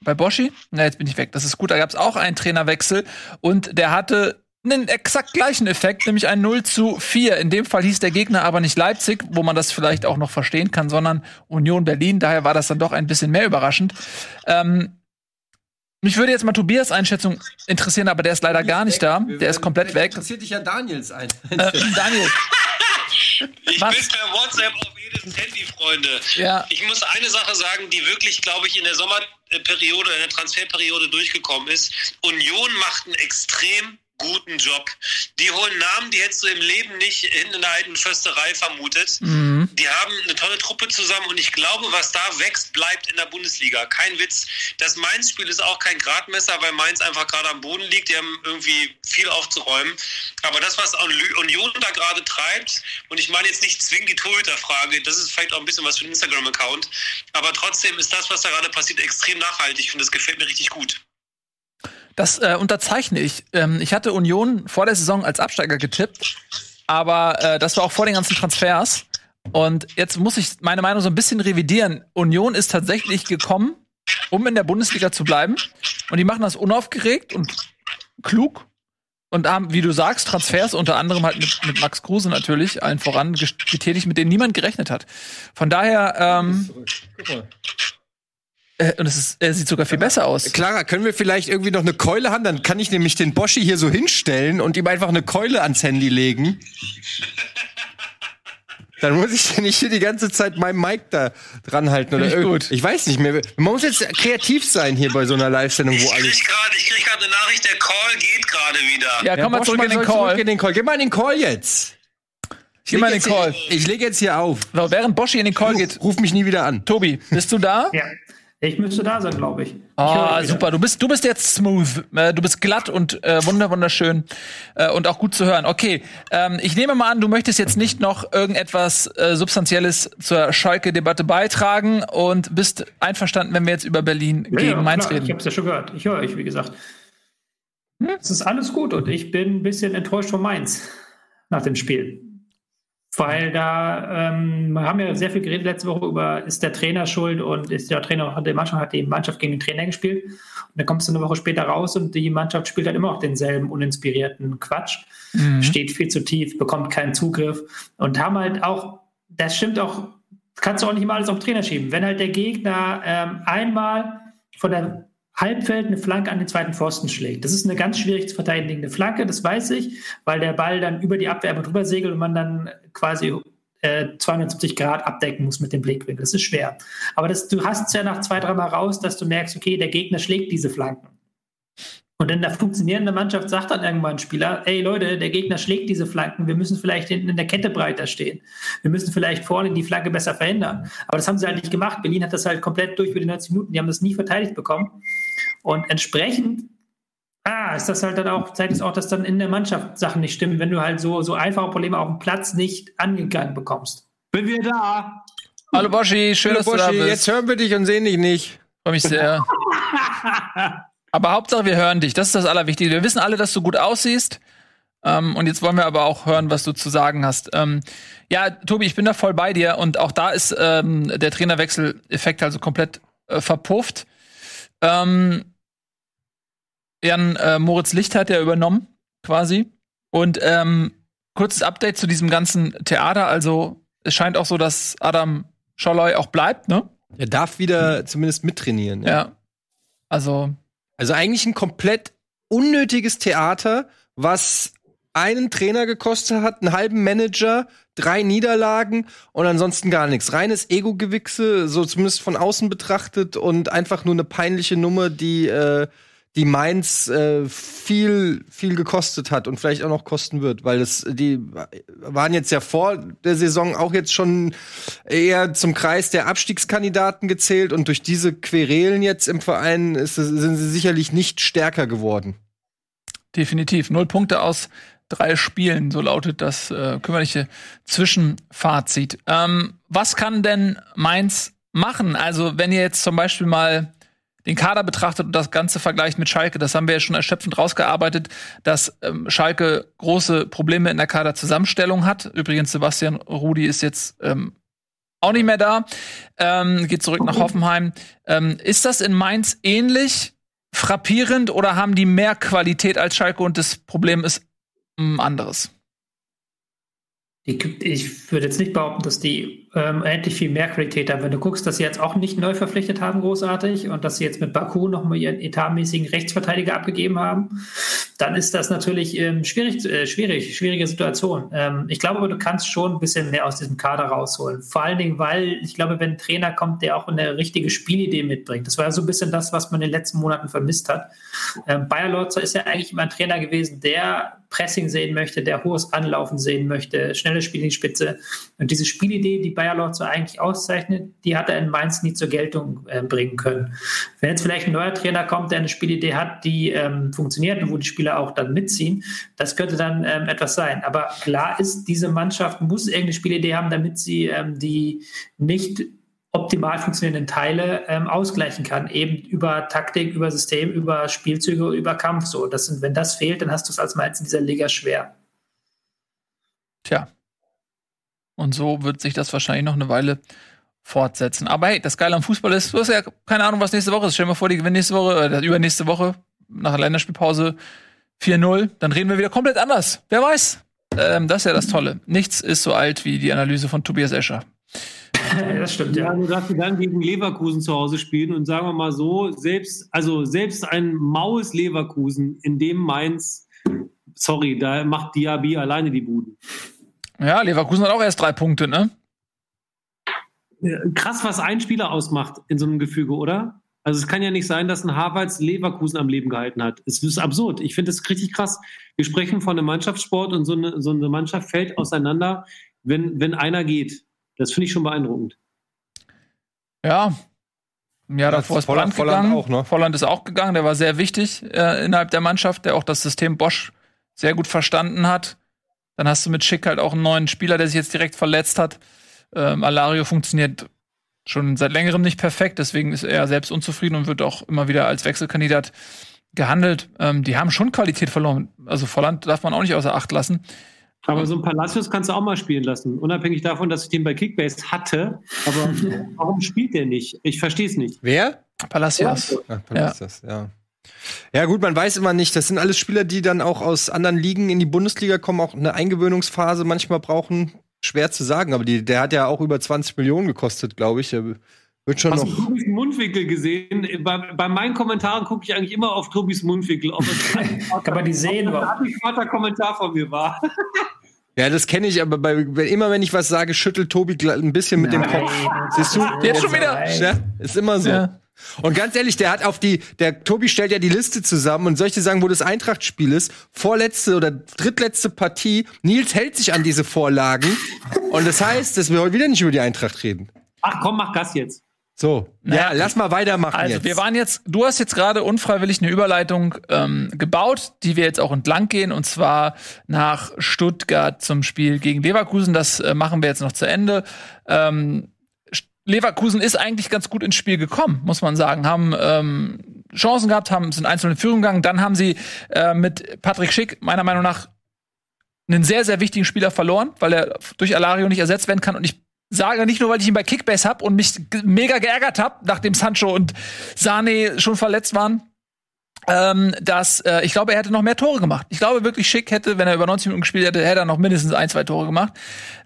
Bei Boschi? Na, jetzt bin ich weg. Das ist gut. Da gab es auch einen Trainerwechsel und der hatte einen exakt gleichen Effekt, nämlich ein 0 zu 4. In dem Fall hieß der Gegner aber nicht Leipzig, wo man das vielleicht auch noch verstehen kann, sondern Union Berlin. Daher war das dann doch ein bisschen mehr überraschend. Ähm, mich würde jetzt mal Tobias Einschätzung interessieren, aber der ist leider gar nicht da. Der ist komplett weg. Interessiert dich ja Daniels ein. Äh, Daniel, Ich Was? bin per WhatsApp auf jedes Handy, Freunde. Ja. Ich muss eine Sache sagen, die wirklich, glaube ich, in der Sommerperiode, in Transferperiode durchgekommen ist. Union macht einen extrem guten Job. Die holen Namen, die hättest du im Leben nicht hinten in der alten Försterei vermutet. Mhm. Die haben eine tolle Truppe zusammen und ich glaube, was da wächst, bleibt in der Bundesliga. Kein Witz. Das Mainz-Spiel ist auch kein Gradmesser, weil Mainz einfach gerade am Boden liegt. Die haben irgendwie viel aufzuräumen. Aber das, was Union da gerade treibt, und ich meine jetzt nicht zwingend die Torhüterfrage, das ist vielleicht auch ein bisschen was für den Instagram-Account, aber trotzdem ist das, was da gerade passiert, extrem nachhaltig und das gefällt mir richtig gut. Das äh, unterzeichne ich. Ähm, ich hatte Union vor der Saison als Absteiger getippt, aber äh, das war auch vor den ganzen Transfers. Und jetzt muss ich meine Meinung so ein bisschen revidieren. Union ist tatsächlich gekommen, um in der Bundesliga zu bleiben. Und die machen das unaufgeregt und klug und haben, wie du sagst, Transfers unter anderem halt mit, mit Max Kruse natürlich allen voran getätigt, mit denen niemand gerechnet hat. Von daher, ähm, äh, und es ist, er sieht sogar viel besser aus. Clara, können wir vielleicht irgendwie noch eine Keule haben? Dann kann ich nämlich den Boschi hier so hinstellen und ihm einfach eine Keule ans Handy legen. Dann muss ich ja nicht hier die ganze Zeit meinem Mic da dran halten oder ich gut. Ich weiß nicht mehr. Man muss jetzt kreativ sein hier bei so einer Live-Sendung, wo Ich alles. krieg gerade krieg grad eine Nachricht, der Call geht gerade wieder. Ja, komm mal Bosch, zurück in den soll Call. Zurück in den Call. Geh mal in den Call jetzt. Geh mal in den Call. jetzt- Ich lege jetzt hier auf. So, während Boschi in den Call geht, Ruf mich nie wieder an. Tobi, bist du da? Ja. Ich müsste da sein, glaube ich. ich Ah, wieder. super. Du bist, du bist jetzt smooth. Äh, Du bist glatt und äh, wunder, wunderschön äh, und auch gut zu hören. Okay, ähm, ich nehme mal an, du möchtest jetzt nicht noch irgendetwas äh, Substanzielles zur Schalke-Debatte beitragen und bist einverstanden, wenn wir jetzt über Berlin Ja, gegen ja, Mainz klar, Ich reden. habe es ja schon gehört. Ich höre euch, wie gesagt. Es ist alles gut und ich bin ein bisschen enttäuscht von Mainz nach dem Spiel. Weil da, ähm, wir haben ja sehr viel geredet letzte Woche über, ist der Trainer schuld und ist der Trainer, hat die Mannschaft, hat die Mannschaft gegen den Trainer gespielt. Und dann kommst du eine Woche später raus und die Mannschaft spielt halt immer noch denselben uninspirierten Quatsch. Steht viel zu tief, bekommt keinen Zugriff und haben halt auch, das stimmt auch, kannst du auch nicht immer alles auf den Trainer schieben. Wenn halt der Gegner ähm, einmal von der Halbfeld eine Flanke an den zweiten Pfosten schlägt. Das ist eine ganz schwierig zu verteidigende Flanke, das weiß ich, weil der Ball dann über die Abwehr drüber segelt und man dann quasi äh, 270 Grad abdecken muss mit dem Blickwinkel. Das ist schwer. Aber das, du hast es ja nach zwei, dreimal raus, dass du merkst, okay, der Gegner schlägt diese Flanken. Und in der funktionierenden Mannschaft sagt dann irgendwann ein Spieler, ey Leute, der Gegner schlägt diese Flanken, wir müssen vielleicht hinten in der Kette breiter stehen. Wir müssen vielleicht vorne die Flanke besser verhindern. Aber das haben sie halt nicht gemacht. Berlin hat das halt komplett durch für die 90 Minuten, die haben das nie verteidigt bekommen. Und entsprechend ah, ist das halt dann auch, zeigt es auch, dass dann in der Mannschaft Sachen nicht stimmen, wenn du halt so, so einfache Probleme auf dem Platz nicht angegangen bekommst. Bin wir da? Hallo Boschi, schön, Hallo dass du da Boschi, bist. jetzt hören wir dich und sehen dich nicht. Freue mich sehr. aber Hauptsache, wir hören dich. Das ist das Allerwichtigste. Wir wissen alle, dass du gut aussiehst. Ähm, und jetzt wollen wir aber auch hören, was du zu sagen hast. Ähm, ja, Tobi, ich bin da voll bei dir. Und auch da ist ähm, der Trainerwechsel-Effekt also komplett äh, verpufft. Ähm, Jan äh, Moritz Licht hat ja übernommen, quasi. Und ähm, kurzes Update zu diesem ganzen Theater. Also, es scheint auch so, dass Adam Scholloy auch bleibt, ne? Er darf wieder zumindest mittrainieren. Ja. Also, Also eigentlich ein komplett unnötiges Theater, was einen Trainer gekostet hat, einen halben Manager, drei Niederlagen und ansonsten gar nichts. Reines Ego-Gewichse, so zumindest von außen betrachtet und einfach nur eine peinliche Nummer, die, äh, die Mainz äh, viel, viel gekostet hat und vielleicht auch noch kosten wird, weil das, die waren jetzt ja vor der Saison auch jetzt schon eher zum Kreis der Abstiegskandidaten gezählt und durch diese Querelen jetzt im Verein ist, sind sie sicherlich nicht stärker geworden. definitiv. Null Punkte aus drei Spielen, so lautet das äh, kümmerliche Zwischenfazit. Ähm, was kann denn Mainz machen? Also, wenn ihr jetzt zum Beispiel mal den Kader betrachtet und das Ganze vergleicht mit Schalke, das haben wir ja schon erschöpfend rausgearbeitet, dass ähm, Schalke große Probleme in der Kaderzusammenstellung hat. Übrigens, Sebastian Rudi ist jetzt ähm, auch nicht mehr da, ähm, geht zurück nach Hoffenheim. Ähm, ist das in Mainz ähnlich frappierend oder haben die mehr Qualität als Schalke und das Problem ist anderes? Ich würde jetzt nicht behaupten, dass die ähm, endlich viel mehr Qualität haben. Wenn du guckst, dass sie jetzt auch nicht neu verpflichtet haben, großartig, und dass sie jetzt mit Baku nochmal ihren etatmäßigen Rechtsverteidiger abgegeben haben, dann ist das natürlich ähm, schwierig, äh, schwierig, schwierige Situation. Ähm, ich glaube aber, du kannst schon ein bisschen mehr aus diesem Kader rausholen. Vor allen Dingen, weil ich glaube, wenn ein Trainer kommt, der auch eine richtige Spielidee mitbringt. Das war ja so ein bisschen das, was man in den letzten Monaten vermisst hat. Ähm, Bayer Lotzer ist ja eigentlich immer ein Trainer gewesen, der Pressing sehen möchte, der hohes Anlaufen sehen möchte, schnelle Die Spitze. Und diese Spielidee, die Bayer Lotzer eigentlich auszeichnet, die hat er in Mainz nie zur Geltung äh, bringen können. Wenn jetzt vielleicht ein neuer Trainer kommt, der eine Spielidee hat, die ähm, funktioniert und wo die Spieler auch dann mitziehen, das könnte dann ähm, etwas sein. Aber klar ist, diese Mannschaft muss irgendeine Spielidee haben, damit sie ähm, die nicht optimal funktionierenden Teile ähm, ausgleichen kann, eben über Taktik, über System, über Spielzüge, über Kampf. So, das sind, wenn das fehlt, dann hast du es als Mainz in dieser Liga schwer. Tja. Und so wird sich das wahrscheinlich noch eine Weile fortsetzen. Aber hey, das Geile am Fußball ist, du hast ja keine Ahnung, was nächste Woche ist. Stell dir mal vor, die gewinnen nächste Woche, äh, übernächste Woche nach der Länderspielpause 4-0. Dann reden wir wieder komplett anders. Wer weiß? Ähm, das ist ja das Tolle. Nichts ist so alt wie die Analyse von Tobias Escher. das stimmt, ja. ja. Du darfst dann gegen Leverkusen zu Hause spielen und sagen wir mal so, selbst, also selbst ein maues Leverkusen, in dem Mainz, sorry, da macht Diaby alleine die Buden. Ja, Leverkusen hat auch erst drei Punkte, ne? Krass, was ein Spieler ausmacht in so einem Gefüge, oder? Also es kann ja nicht sein, dass ein Harvards Leverkusen am Leben gehalten hat. Es ist absurd. Ich finde das richtig krass. Wir sprechen von einem Mannschaftssport und so eine, so eine Mannschaft fällt auseinander, wenn, wenn einer geht. Das finde ich schon beeindruckend. Ja. Ja, davor ist Volland, Volland gegangen. Auch, ne? Volland ist auch gegangen. Der war sehr wichtig äh, innerhalb der Mannschaft, der auch das System Bosch sehr gut verstanden hat. Dann hast du mit Schick halt auch einen neuen Spieler, der sich jetzt direkt verletzt hat. Ähm, Alario funktioniert schon seit längerem nicht perfekt, deswegen ist er selbst unzufrieden und wird auch immer wieder als Wechselkandidat gehandelt. Ähm, die haben schon Qualität verloren. Also Volland darf man auch nicht außer Acht lassen. Aber so ein Palacios kannst du auch mal spielen lassen, unabhängig davon, dass ich den bei Kickbase hatte. Aber warum spielt der nicht? Ich verstehe es nicht. Wer? Palacios. Ja, Palacios, ja. ja. Ja, gut, man weiß immer nicht. Das sind alles Spieler, die dann auch aus anderen Ligen in die Bundesliga kommen, auch eine Eingewöhnungsphase manchmal brauchen. Schwer zu sagen, aber die, der hat ja auch über 20 Millionen gekostet, glaube ich. Wird schon Hast noch. du Tobis Mundwinkel gesehen? Bei, bei meinen Kommentaren gucke ich eigentlich immer auf Tobis Mundwinkel. Ob es Kann man die sehen? Ob ein Kommentar von mir war. Ja, das kenne ich, aber bei, immer wenn ich was sage, schüttelt Tobi ein bisschen mit Nein, dem Kopf. Siehst du? Jetzt schon wieder. Ja, ist immer so. Ja. Und ganz ehrlich, der hat auf die, der Tobi stellt ja die Liste zusammen und soll ich dir sagen, wo das Eintracht-Spiel ist? Vorletzte oder drittletzte Partie. Nils hält sich an diese Vorlagen. und das heißt, dass wir heute wieder nicht über die Eintracht reden. Ach komm, mach Gas jetzt. So, naja, ja, lass mal weitermachen. Also jetzt. wir waren jetzt, du hast jetzt gerade unfreiwillig eine Überleitung ähm, gebaut, die wir jetzt auch entlang gehen, und zwar nach Stuttgart zum Spiel gegen Leverkusen. Das äh, machen wir jetzt noch zu Ende. Ähm, Leverkusen ist eigentlich ganz gut ins Spiel gekommen, muss man sagen. Haben ähm, Chancen gehabt, haben sind einzeln in Führung gegangen. Dann haben sie äh, mit Patrick Schick meiner Meinung nach einen sehr, sehr wichtigen Spieler verloren, weil er durch Alario nicht ersetzt werden kann. Und ich sage, nicht nur, weil ich ihn bei Kickbase habe und mich mega geärgert habe, nachdem Sancho und Sane schon verletzt waren, ähm, dass äh, ich glaube, er hätte noch mehr Tore gemacht. Ich glaube wirklich, Schick hätte, wenn er über 90 Minuten gespielt hätte, hätte er noch mindestens ein, zwei Tore gemacht.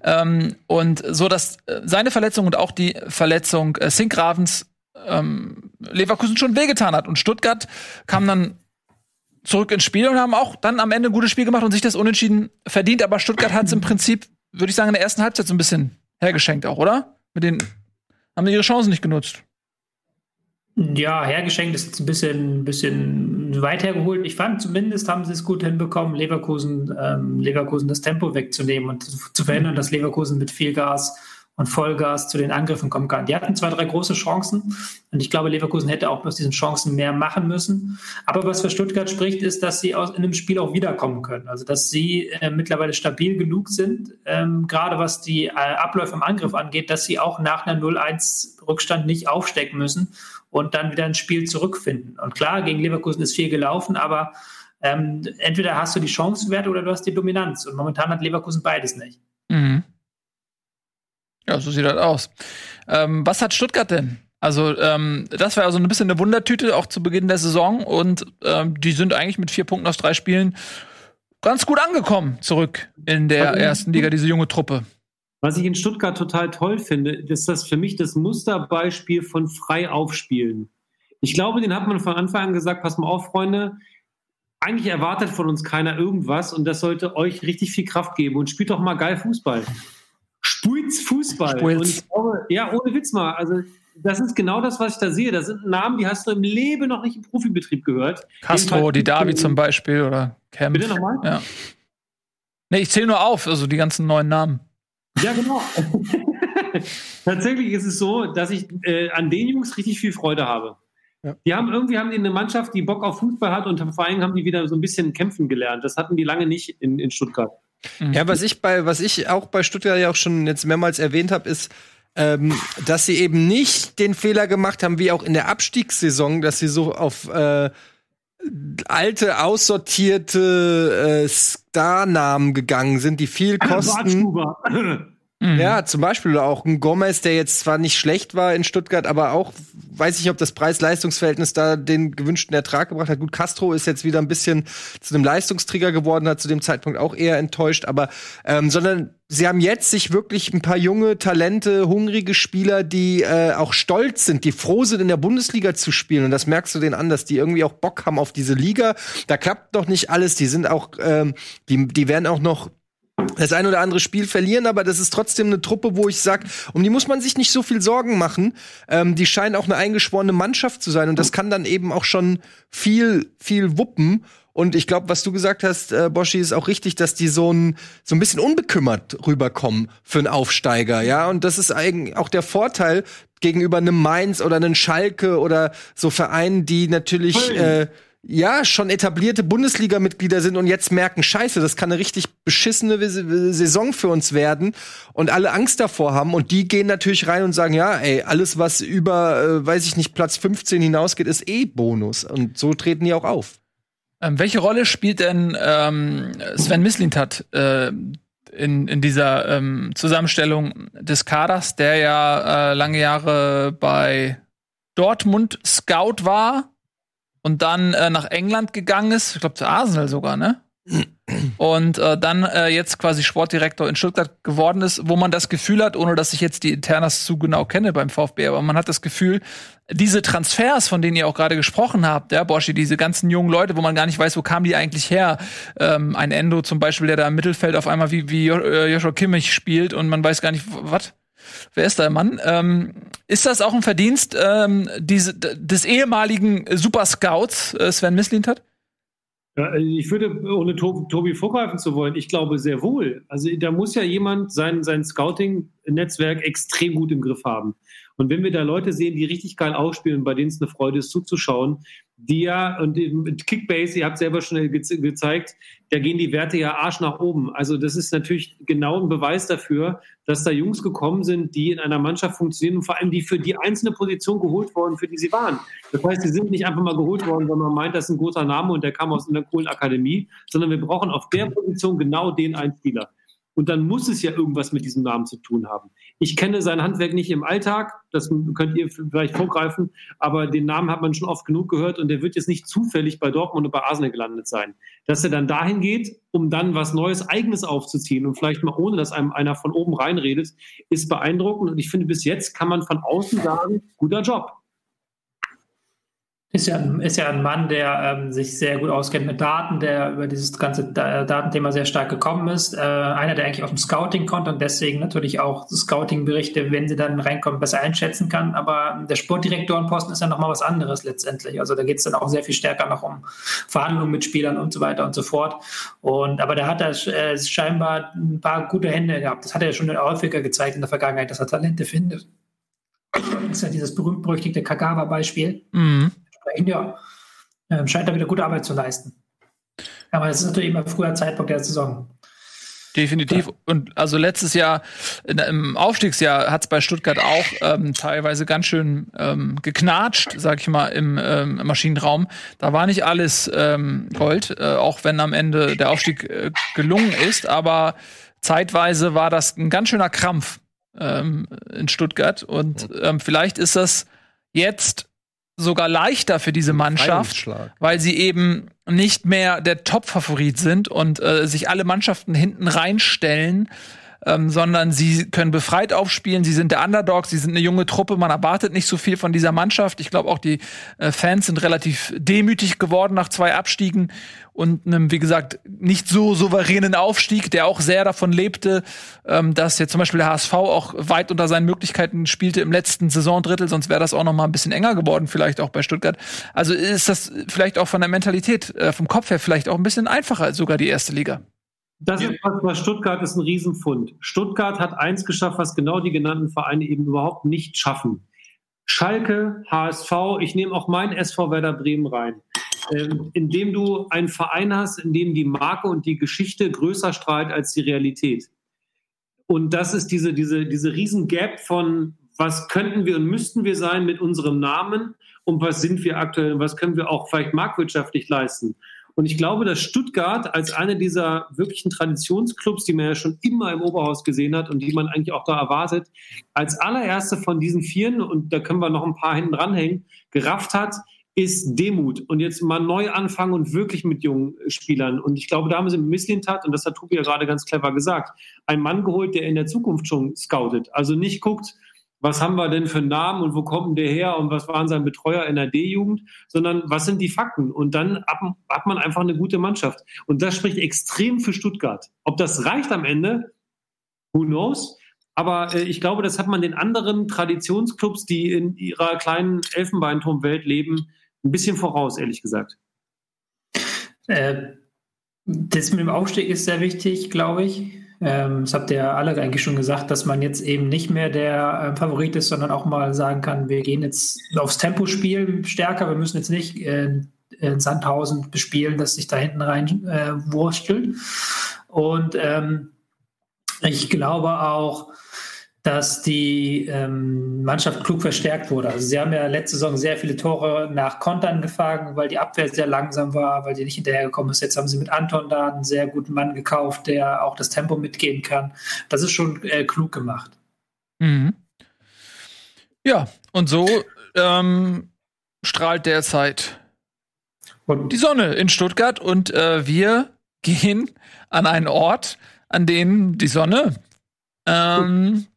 Ähm, und so, dass äh, seine Verletzung und auch die Verletzung äh, Sinkgravens ähm, Leverkusen schon wehgetan hat. Und Stuttgart kam dann zurück ins Spiel und haben auch dann am Ende ein gutes Spiel gemacht und sich das unentschieden verdient. Aber Stuttgart hat es im Prinzip, würde ich sagen, in der ersten Halbzeit so ein bisschen hergeschenkt auch, oder? Mit den haben die ihre Chancen nicht genutzt. Ja, hergeschenkt ist ein bisschen, bisschen weit hergeholt. Ich fand zumindest haben sie es gut hinbekommen, Leverkusen, ähm, Leverkusen das Tempo wegzunehmen und zu, zu verhindern, dass Leverkusen mit viel Gas und Vollgas zu den Angriffen kommen kann. Die hatten zwei, drei große Chancen und ich glaube, Leverkusen hätte auch aus diesen Chancen mehr machen müssen. Aber was für Stuttgart spricht, ist, dass sie aus, in einem Spiel auch wiederkommen können. Also, dass sie äh, mittlerweile stabil genug sind, ähm, gerade was die äh, Abläufe im Angriff angeht, dass sie auch nach einer 0-1 Rückstand nicht aufstecken müssen und dann wieder ins Spiel zurückfinden. Und klar, gegen Leverkusen ist viel gelaufen, aber ähm, entweder hast du die Chancenwerte oder du hast die Dominanz. Und momentan hat Leverkusen beides nicht. Mhm. Ja, so sieht das aus. Ähm, was hat Stuttgart denn? Also, ähm, das war also ein bisschen eine Wundertüte, auch zu Beginn der Saison. Und ähm, die sind eigentlich mit vier Punkten aus drei Spielen ganz gut angekommen zurück in der ersten Liga, diese junge Truppe. Was ich in Stuttgart total toll finde, ist das für mich das Musterbeispiel von frei aufspielen. Ich glaube, den hat man von Anfang an gesagt, pass mal auf, Freunde, eigentlich erwartet von uns keiner irgendwas und das sollte euch richtig viel Kraft geben und spielt doch mal geil Fußball. Spuit's Fußball. Ich glaube, ja, ohne Witz mal. Also, das ist genau das, was ich da sehe. Das sind Namen, die hast du im Leben noch nicht im Profibetrieb gehört. Castro, die Davi zum Beispiel oder Kempf. Bitte nochmal? Ja. Nee, ich zähle nur auf, also die ganzen neuen Namen. Ja, genau. Tatsächlich ist es so, dass ich äh, an den Jungs richtig viel Freude habe. Ja. Die haben irgendwie haben die eine Mannschaft, die Bock auf Fußball hat und vor allem haben die wieder so ein bisschen kämpfen gelernt. Das hatten die lange nicht in, in Stuttgart. Ja, was ich bei, was ich auch bei Stuttgart ja auch schon jetzt mehrmals erwähnt habe, ist, ähm, dass sie eben nicht den Fehler gemacht haben, wie auch in der Abstiegssaison, dass sie so auf äh, alte, aussortierte äh, Starnamen gegangen sind, die viel kosten. Mhm. Ja, zum Beispiel auch ein Gomez, der jetzt zwar nicht schlecht war in Stuttgart, aber auch, weiß ich nicht, ob das Preis-Leistungs-Verhältnis da den gewünschten Ertrag gebracht hat. Gut, Castro ist jetzt wieder ein bisschen zu einem Leistungsträger geworden, hat zu dem Zeitpunkt auch eher enttäuscht, aber ähm, sondern sie haben jetzt sich wirklich ein paar junge, Talente, hungrige Spieler, die äh, auch stolz sind, die froh sind, in der Bundesliga zu spielen. Und das merkst du denen an, dass die irgendwie auch Bock haben auf diese Liga. Da klappt noch nicht alles. Die sind auch, ähm, die, die werden auch noch das ein oder andere Spiel verlieren, aber das ist trotzdem eine Truppe, wo ich sag, um die muss man sich nicht so viel Sorgen machen. Ähm, die scheinen auch eine eingeschworene Mannschaft zu sein und das kann dann eben auch schon viel, viel wuppen. Und ich glaube, was du gesagt hast, äh, Boschi, ist auch richtig, dass die so ein, so ein bisschen unbekümmert rüberkommen für einen Aufsteiger, ja. Und das ist eigentlich auch der Vorteil gegenüber einem Mainz oder einem Schalke oder so Vereinen, die natürlich, äh, ja, schon etablierte Bundesliga-Mitglieder sind und jetzt merken, scheiße, das kann eine richtig beschissene Saison für uns werden und alle Angst davor haben. Und die gehen natürlich rein und sagen, ja, ey, alles was über, äh, weiß ich nicht, Platz 15 hinausgeht, ist eh Bonus. Und so treten die auch auf. Ähm, welche Rolle spielt denn ähm, Sven Mislintat äh, in, in dieser ähm, Zusammenstellung des Kaders, der ja äh, lange Jahre bei Dortmund Scout war und dann äh, nach England gegangen ist, ich glaube zu Arsenal sogar, ne? Und äh, dann äh, jetzt quasi Sportdirektor in Stuttgart geworden ist, wo man das Gefühl hat, ohne dass ich jetzt die Internas zu genau kenne beim VfB, aber man hat das Gefühl, diese Transfers, von denen ihr auch gerade gesprochen habt, ja, Boschi, diese ganzen jungen Leute, wo man gar nicht weiß, wo kamen die eigentlich her. Ähm, ein Endo zum Beispiel, der da im Mittelfeld auf einmal wie, wie äh, Joshua Kimmich spielt und man weiß gar nicht, was. Wer ist der Mann? Ähm, ist das auch ein Verdienst ähm, diese, des ehemaligen Superscouts äh, Sven Mislintat? Ja, ich würde, ohne Tobi vorgreifen zu wollen, ich glaube sehr wohl. Also da muss ja jemand sein, sein Scouting-Netzwerk extrem gut im Griff haben. Und wenn wir da Leute sehen, die richtig geil ausspielen, bei denen es eine Freude ist zuzuschauen, die ja, und mit Kickbase, ihr habt selber schon ge gezeigt, da gehen die Werte ja Arsch nach oben. Also das ist natürlich genau ein Beweis dafür, dass da Jungs gekommen sind, die in einer Mannschaft funktionieren und vor allem die für die einzelne Position geholt worden, für die sie waren. Das heißt, sie sind nicht einfach mal geholt worden, weil man meint, das ist ein großer Name und der kam aus einer coolen Akademie, sondern wir brauchen auf der Position genau den einen Spieler. Und dann muss es ja irgendwas mit diesem Namen zu tun haben. Ich kenne sein Handwerk nicht im Alltag, das könnt ihr vielleicht vorgreifen, aber den Namen hat man schon oft genug gehört und der wird jetzt nicht zufällig bei Dortmund und bei Arsenal gelandet sein. Dass er dann dahin geht, um dann was Neues, Eigenes aufzuziehen und vielleicht mal ohne, dass einem einer von oben reinredet, ist beeindruckend und ich finde, bis jetzt kann man von außen sagen, guter Job. Ist ja, ist ja ein Mann, der ähm, sich sehr gut auskennt mit Daten, der über dieses ganze Da- Datenthema sehr stark gekommen ist. Äh, einer, der eigentlich aus dem Scouting kommt und deswegen natürlich auch Scouting-Berichte, wenn sie dann reinkommen, besser einschätzen kann. Aber der Sportdirektorenposten ist ja nochmal was anderes letztendlich. Also da geht es dann auch sehr viel stärker noch um Verhandlungen mit Spielern und so weiter und so fort. Und aber da hat er äh, scheinbar ein paar gute Hände gehabt. Das hat er ja schon häufiger gezeigt in der Vergangenheit, dass er Talente findet. Das ist ja dieses berühmt-berüchtigte Kagawa-Beispiel Mhm. Ihm, ja, ähm, scheint er wieder gute Arbeit zu leisten. Aber das ist natürlich immer ein früher Zeitpunkt der Saison. Definitiv. Und also letztes Jahr, im Aufstiegsjahr, hat es bei Stuttgart auch ähm, teilweise ganz schön ähm, geknatscht, sag ich mal, im ähm, Maschinenraum. Da war nicht alles ähm, Gold, äh, auch wenn am Ende der Aufstieg äh, gelungen ist, aber zeitweise war das ein ganz schöner Krampf ähm, in Stuttgart. Und vielleicht ist das jetzt sogar leichter für diese Mannschaft, weil sie eben nicht mehr der Top-Favorit sind und äh, sich alle Mannschaften hinten reinstellen. Ähm, sondern sie können befreit aufspielen. Sie sind der Underdog, sie sind eine junge Truppe. Man erwartet nicht so viel von dieser Mannschaft. Ich glaube, auch die äh, Fans sind relativ demütig geworden nach zwei Abstiegen und einem, wie gesagt, nicht so souveränen Aufstieg, der auch sehr davon lebte, ähm, dass jetzt zum Beispiel der HSV auch weit unter seinen Möglichkeiten spielte im letzten Saisondrittel, sonst wäre das auch noch mal ein bisschen enger geworden, vielleicht auch bei Stuttgart. Also ist das vielleicht auch von der Mentalität, äh, vom Kopf her vielleicht auch ein bisschen einfacher als sogar die erste Liga. Das ist was, was Stuttgart ist ein Riesenfund. Stuttgart hat eins geschafft, was genau die genannten Vereine eben überhaupt nicht schaffen. Schalke, HSV, ich nehme auch mein SV Werder Bremen rein. Ähm, indem du einen Verein hast, in dem die Marke und die Geschichte größer strahlt als die Realität. Und das ist diese, diese, diese riesen Gap von, was könnten wir und müssten wir sein mit unserem Namen und was sind wir aktuell und was können wir auch vielleicht marktwirtschaftlich leisten. Und ich glaube, dass Stuttgart als eine dieser wirklichen Traditionsclubs, die man ja schon immer im Oberhaus gesehen hat und die man eigentlich auch da erwartet, als allererste von diesen Vieren, und da können wir noch ein paar hinten dranhängen, gerafft hat, ist Demut und jetzt mal neu anfangen und wirklich mit jungen Spielern. Und ich glaube, da haben sie mit Misslintat, und das hat Tobi ja gerade ganz clever gesagt, einen Mann geholt, der in der Zukunft schon scoutet. Also nicht guckt, was haben wir denn für einen Namen und wo kommt der her und was waren sein Betreuer in der D-Jugend, sondern was sind die Fakten? Und dann hat man einfach eine gute Mannschaft. Und das spricht extrem für Stuttgart. Ob das reicht am Ende, who knows? Aber äh, ich glaube, das hat man den anderen Traditionsclubs, die in ihrer kleinen Elfenbeinturmwelt leben, ein bisschen voraus, ehrlich gesagt. Äh, das mit dem Aufstieg ist sehr wichtig, glaube ich. Ähm, das habt ihr alle eigentlich schon gesagt, dass man jetzt eben nicht mehr der äh, Favorit ist, sondern auch mal sagen kann, wir gehen jetzt aufs Tempospiel stärker. Wir müssen jetzt nicht äh, in Sandhausen bespielen, dass sich da hinten rein äh, wurstelt. Und ähm, ich glaube auch, dass die ähm, Mannschaft klug verstärkt wurde. Also sie haben ja letzte Saison sehr viele Tore nach Kontern gefangen, weil die Abwehr sehr langsam war, weil die nicht hinterhergekommen ist. Jetzt haben sie mit Anton da einen sehr guten Mann gekauft, der auch das Tempo mitgehen kann. Das ist schon äh, klug gemacht. Mhm. Ja, und so ähm, strahlt derzeit und die Sonne in Stuttgart und äh, wir gehen an einen Ort, an dem die Sonne ähm,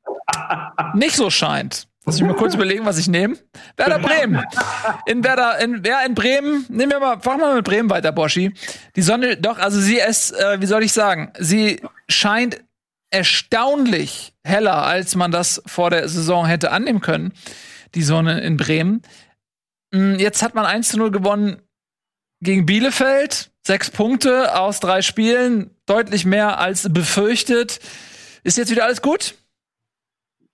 nicht so scheint. Lass mich mal kurz überlegen, was ich nehme. Werder Bremen. In Werder, in, ja, in Bremen, nehmen wir mal, fangen wir mal mit Bremen weiter, Boschi. Die Sonne, doch, also sie ist, äh, wie soll ich sagen, sie scheint erstaunlich heller, als man das vor der Saison hätte annehmen können. Die Sonne in Bremen. Hm, jetzt hat man 1 zu 0 gewonnen gegen Bielefeld. Sechs Punkte aus drei Spielen. Deutlich mehr als befürchtet. Ist jetzt wieder alles gut?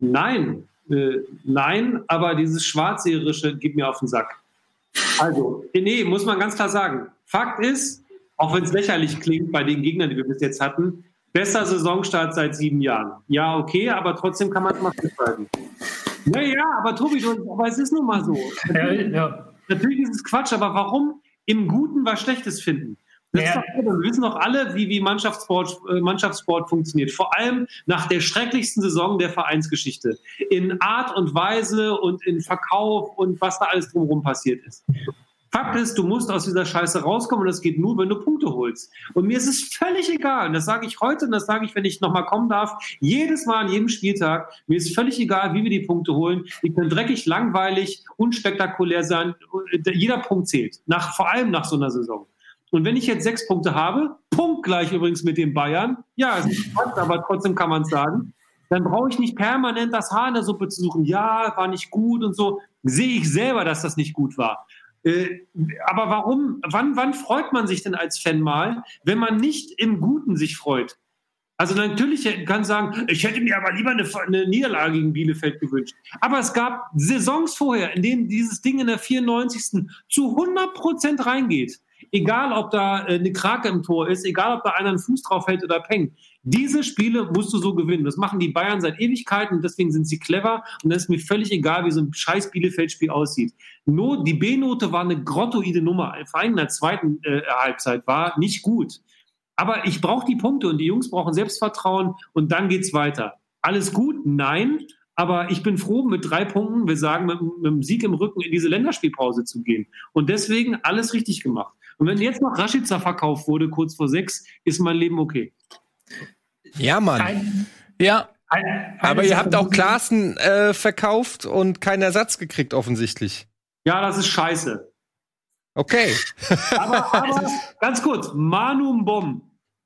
Nein, äh, nein, aber dieses Schwarzseherische geht mir auf den Sack. Also, nee, muss man ganz klar sagen. Fakt ist, auch wenn es lächerlich klingt bei den Gegnern, die wir bis jetzt hatten, besser Saisonstart seit sieben Jahren. Ja, okay, aber trotzdem kann man es mal festhalten. Naja, aber Tobi, du, aber es ist nun mal so. Ja, ja. Natürlich ist es Quatsch, aber warum im Guten was Schlechtes finden? Ja. Wir wissen doch alle, wie, wie Mannschaftssport, äh, Mannschaftssport funktioniert. Vor allem nach der schrecklichsten Saison der Vereinsgeschichte. In Art und Weise und in Verkauf und was da alles drumherum passiert ist. Fakt ist, du musst aus dieser Scheiße rauskommen und das geht nur, wenn du Punkte holst. Und mir ist es völlig egal, und das sage ich heute und das sage ich, wenn ich nochmal kommen darf, jedes Mal an jedem Spieltag, mir ist völlig egal, wie wir die Punkte holen. Die können dreckig, langweilig, unspektakulär sein. Jeder Punkt zählt. Nach, vor allem nach so einer Saison. Und wenn ich jetzt sechs Punkte habe, punktgleich übrigens mit den Bayern, ja, es ist spannend, aber trotzdem kann man es sagen, dann brauche ich nicht permanent das Haar in der Suppe zu suchen. Ja, war nicht gut und so. Sehe ich selber, dass das nicht gut war. Äh, aber warum, wann, wann freut man sich denn als Fan mal, wenn man nicht im Guten sich freut? Also natürlich kann sagen, ich hätte mir aber lieber eine, eine, Niederlage gegen Bielefeld gewünscht. Aber es gab Saisons vorher, in denen dieses Ding in der 94. zu 100 Prozent reingeht egal ob da äh, eine Krake im Tor ist, egal ob da einer einen Fuß drauf hält oder pengt. Diese Spiele musst du so gewinnen. Das machen die Bayern seit Ewigkeiten und deswegen sind sie clever und das ist mir völlig egal, wie so ein scheiß Bielefeld-Spiel aussieht. Nur die B-Note war eine grottoide Nummer. Vor allem in der zweiten äh, Halbzeit war nicht gut. Aber ich brauche die Punkte und die Jungs brauchen Selbstvertrauen und dann geht's weiter. Alles gut? Nein. Aber ich bin froh, mit drei Punkten, wir sagen, mit, mit einem Sieg im Rücken in diese Länderspielpause zu gehen. Und deswegen alles richtig gemacht. Und wenn jetzt noch Rashica verkauft wurde, kurz vor sechs, ist mein Leben okay. Ja, Mann. Kein Ja, Ein- Aber eine ihr habt auch Klaassen äh, verkauft und keinen Ersatz gekriegt, offensichtlich. Ja, das ist scheiße. Okay. Aber, aber ganz kurz, Manu Mbom.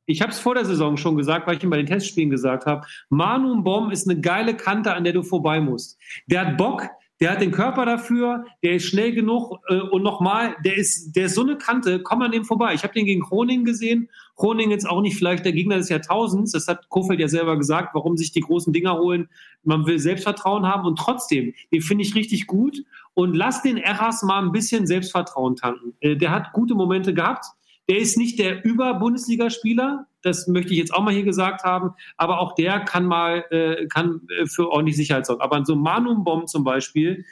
Ich habe es vor der Saison schon gesagt, weil ich ihm bei den Testspielen gesagt habe. Manu Mbom ist eine geile Kante, an der du vorbei musst. Der hat Bock, der hat den Körper dafür, der ist schnell genug äh, und nochmal, der ist, der ist so eine Kante, komm an dem vorbei. Ich habe den gegen Groningen gesehen. Groningen jetzt auch nicht vielleicht der Gegner des Jahrtausends. Das hat Kofeld ja selber gesagt, warum sich die großen Dinger holen. Man will Selbstvertrauen haben und trotzdem, den finde ich richtig gut. Und lass den Erras mal ein bisschen Selbstvertrauen tanken. Äh, der hat gute Momente gehabt. Der ist nicht der Über-Bundesligaspieler, das möchte ich jetzt auch mal hier gesagt haben, aber auch der kann mal äh, kann äh, für ordentlich Sicherheit sorgen. Aber so Manu Bomb zum Beispiel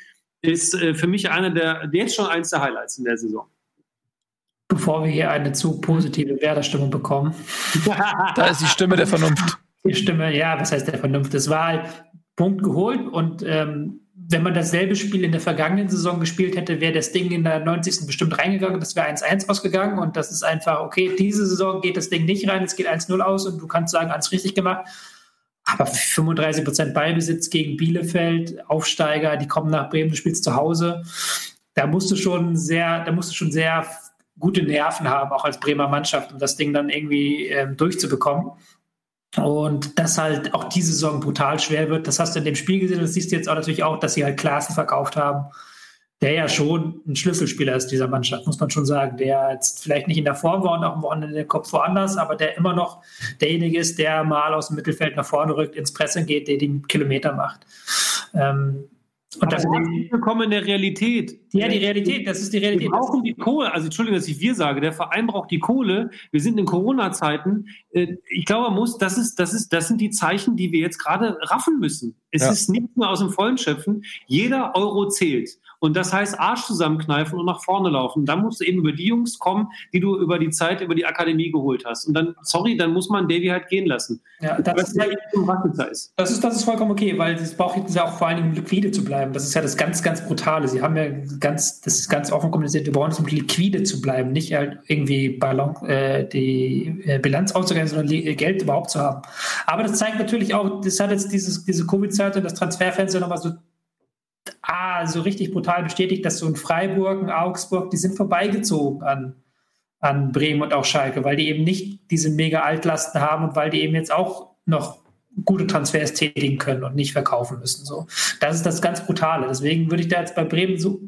ist äh, für mich einer der jetzt schon eins der Highlights in der Saison. Bevor wir hier eine zu positive Werder-Stimmung bekommen. da ist die Stimme der Vernunft. Die Stimme, ja, was heißt der Vernunft? Es war halt Punkt geholt und ähm, wenn man dasselbe Spiel in der vergangenen Saison gespielt hätte, wäre das Ding in der 90. bestimmt reingegangen, das wäre 1-1 ausgegangen und das ist einfach, okay, diese Saison geht das Ding nicht rein, es geht 1-0 aus und du kannst sagen, alles richtig gemacht. Aber 35% Ballbesitz gegen Bielefeld, Aufsteiger, die kommen nach Bremen, du spielst zu Hause. Da musst du schon sehr, da musst du schon sehr gute Nerven haben, auch als Bremer Mannschaft, um das Ding dann irgendwie ähm, durchzubekommen. Und dass halt auch diese Saison brutal schwer wird, das hast du in dem Spiel gesehen und das siehst du jetzt auch natürlich auch, dass sie halt Klaassen verkauft haben, der ja schon ein Schlüsselspieler ist dieser Mannschaft, muss man schon sagen, der jetzt vielleicht nicht in der Form war und auch am Wochenende der Kopf woanders, aber der immer noch derjenige ist, der mal aus dem Mittelfeld nach vorne rückt, ins Pressing geht, der den Kilometer macht. Ähm, und das, herzlich willkommen in der Realität. ja, die Realität, das ist die Wir Realität. brauchen die Kohle. Also Entschuldigung, dass ich wir sage. Der Verein braucht die Kohle. Wir sind in Corona-Zeiten. Äh, Ich glaube, man muss, das ist, das ist, das sind die Zeichen, die wir jetzt gerade raffen müssen. Es Ja. ist nicht nur aus dem Vollen schöpfen. Jeder Euro zählt. Und das heißt Arsch zusammenkneifen und nach vorne laufen. Dann musst du eben über die Jungs kommen, die du über die Zeit, über die Akademie geholt hast. Und dann, sorry, dann muss man Davy halt gehen lassen. Ja, das es ist ja ist. Das ist, das ist vollkommen okay, weil es braucht jetzt ja auch vor allen Dingen liquide zu bleiben. Das ist ja das ganz, ganz Brutale. Sie haben ja ganz, das ist ganz offen kommuniziert, wir brauchen es, um liquide zu bleiben, nicht halt irgendwie Ballon, äh, die äh, Bilanz auszugehen, sondern li- Geld überhaupt zu haben. Aber das zeigt natürlich auch, das hat jetzt dieses, diese Covid-Zeit und das Transferfenster nochmal so ah, so richtig brutal bestätigt, dass so ein Freiburg, ein Augsburg, die sind vorbeigezogen an, an Bremen und auch Schalke, weil die eben nicht diese mega Altlasten haben und weil die eben jetzt auch noch gute Transfers tätigen können und nicht verkaufen müssen. So. Das ist das ganz Brutale. Deswegen würde ich da jetzt bei Bremen so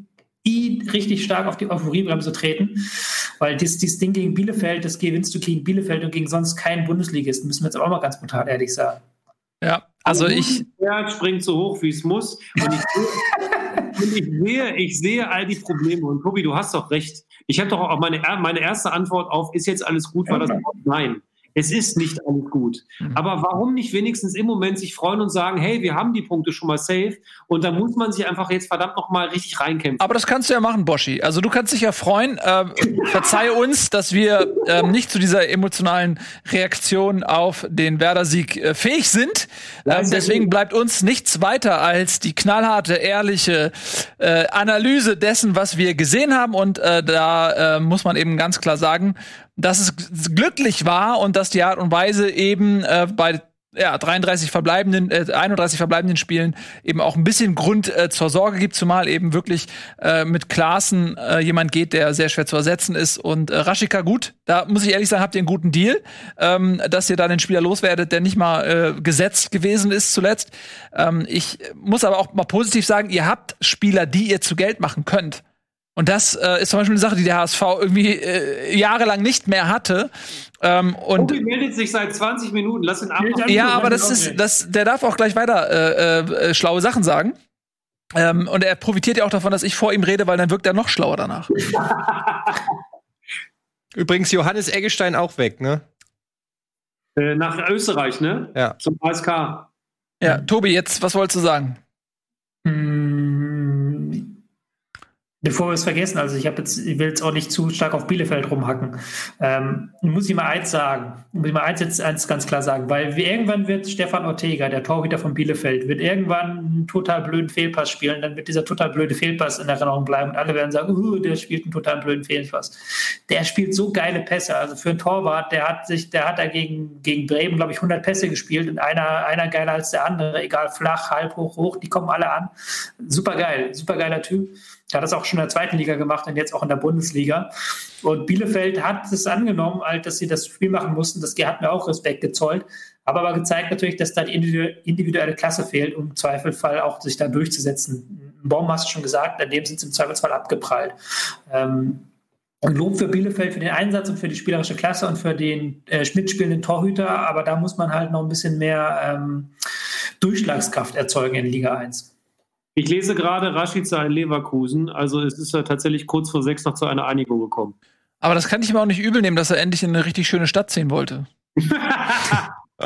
richtig stark auf die Euphoriebremse treten, weil dieses, dieses Ding gegen Bielefeld, das gewinnst du gegen Bielefeld und gegen sonst keinen Bundesligisten, müssen wir jetzt auch mal ganz brutal ehrlich sagen. Ja, also ich, Pferd springt so hoch, wie es muss. Und ich, sehe, und ich, sehe, ich sehe all die Probleme. Und Tobi, du hast doch recht. Ich habe doch auch meine, meine erste Antwort auf, ist jetzt alles gut, war das Nein. Es ist nicht alles gut. Aber warum nicht wenigstens im Moment sich freuen und sagen, hey, wir haben die Punkte schon mal safe und da muss man sich einfach jetzt verdammt noch mal richtig reinkämpfen. aber das kannst du ja machen, Boschi. Also du kannst dich ja freuen. Äh, verzeihe uns, dass wir ähm, nicht zu dieser emotionalen Reaktion auf den Werder-Sieg äh, fähig sind. Ähm, deswegen bleibt uns nichts weiter als die knallharte, ehrliche äh, Analyse dessen, was wir gesehen haben. Und äh, da äh, muss man eben ganz klar sagen, dass es glücklich war und dass die Art und Weise eben äh, bei ja, 33 verbleibenden, äh, 31 verbleibenden Spielen eben auch ein bisschen Grund äh, zur Sorge gibt, zumal eben wirklich äh, mit Klaassen äh, jemand geht, der sehr schwer zu ersetzen ist. Und äh, Raschika gut, da muss ich ehrlich sagen, habt ihr einen guten Deal, ähm, dass ihr da den Spieler loswerdet, der nicht mal äh, gesetzt gewesen ist zuletzt. Ähm, ich muss aber auch mal positiv sagen, ihr habt Spieler, die ihr zu Geld machen könnt. Und das äh, ist zum Beispiel eine Sache, die der HSV irgendwie äh, jahrelang nicht mehr hatte. Ähm, und Tobi meldet sich seit 20 Minuten. Lass ihn ab. ja, aber das ist, das, der darf auch gleich weiter äh, äh, schlaue Sachen sagen. Ähm, und er profitiert ja auch davon, dass ich vor ihm rede, weil dann wirkt er noch schlauer danach. Übrigens Johannes Eggestein auch weg, ne? Äh, nach Österreich, ne? Ja. Zum ASK. Ja, Tobi, jetzt, was wolltest du sagen? Hm, Bevor wir es vergessen, also ich habe jetzt, ich will jetzt auch nicht zu stark auf Bielefeld rumhacken. Ähm, muss ich mal eins sagen, muss ich mal eins jetzt eins ganz klar sagen, weil irgendwann wird Stefan Ortega, der Torhüter von Bielefeld, wird irgendwann einen total blöden Fehlpass spielen, dann wird dieser total blöde Fehlpass in Erinnerung bleiben und alle werden sagen, uh, der spielt einen total blöden Fehlpass. Der spielt so geile Pässe, also für einen Torwart, der hat sich, der hat da gegen, gegen Bremen, glaube ich, 100 Pässe gespielt und einer, einer geiler als der andere, egal flach, halb, hoch, hoch, die kommen alle an. Super geil, super geiler Typ. Er hat das auch schon in der zweiten Liga gemacht und jetzt auch in der Bundesliga. Und Bielefeld hat es angenommen, halt, dass sie das Spiel machen mussten. Das hat mir auch Respekt gezollt. Aber aber gezeigt natürlich, dass da die individuelle Klasse fehlt, um im Zweifelfall auch sich da durchzusetzen. Baum hast du schon gesagt, an dem sind sie im Zweifelsfall abgeprallt. Ähm, und Lob für Bielefeld für den Einsatz und für die spielerische Klasse und für den äh, mitspielenden Torhüter, aber da muss man halt noch ein bisschen mehr ähm, Durchschlagskraft erzeugen in Liga 1. Ich lese gerade Rashica in Leverkusen. Also es ist ja tatsächlich kurz vor sechs noch zu einer Einigung gekommen. Aber das kann ich mir auch nicht übel nehmen, dass er endlich in eine richtig schöne Stadt ziehen wollte.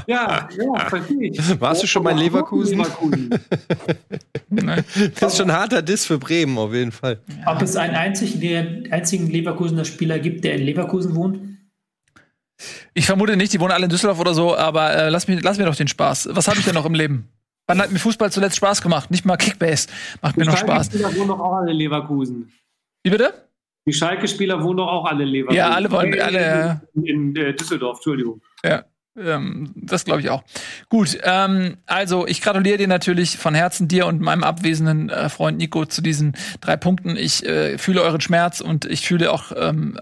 ja, ja, verstehe ich. Warst du schon mal in Leverkusen? Leverkusen. das ist schon ein harter Diss für Bremen, auf jeden Fall. Ob es einen einzigen, einzigen Leverkusener Spieler gibt, der in Leverkusen wohnt? Ich vermute nicht, die wohnen alle in Düsseldorf oder so, aber äh, lass, mir, lass mir doch den Spaß. Was habe ich denn noch im Leben? Wann hat mir Fußball zuletzt Spaß gemacht? Nicht mal Kickbase. Macht mir noch Spaß. Die Schalke-Spieler wohnen doch auch alle in Leverkusen. Wie bitte? Die Schalke-Spieler wohnen doch auch alle in Leverkusen. Ja, alle wollen, alle. In, in, in äh, Düsseldorf, Entschuldigung. Ja. Ähm, das glaube ich auch. Gut, ähm, also ich gratuliere dir natürlich von Herzen dir und meinem abwesenden äh, Freund Nico zu diesen drei Punkten. Ich äh, fühle euren Schmerz und ich fühle auch ähm,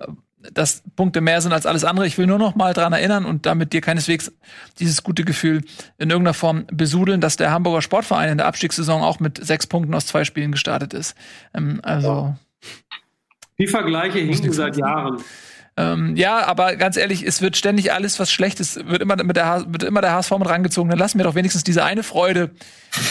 dass Punkte mehr sind als alles andere. Ich will nur noch mal dran erinnern und damit dir keineswegs dieses gute Gefühl in irgendeiner Form besudeln, dass der Hamburger Sportverein in der Abstiegssaison auch mit sechs Punkten aus zwei Spielen gestartet ist. Ähm, also. Die Vergleiche hinken seit Jahren. Ähm, ja, aber ganz ehrlich, es wird ständig alles, was schlecht ist, wird immer, mit der, wird immer der HSV mit rangezogen. Dann lassen wir doch wenigstens diese eine Freude,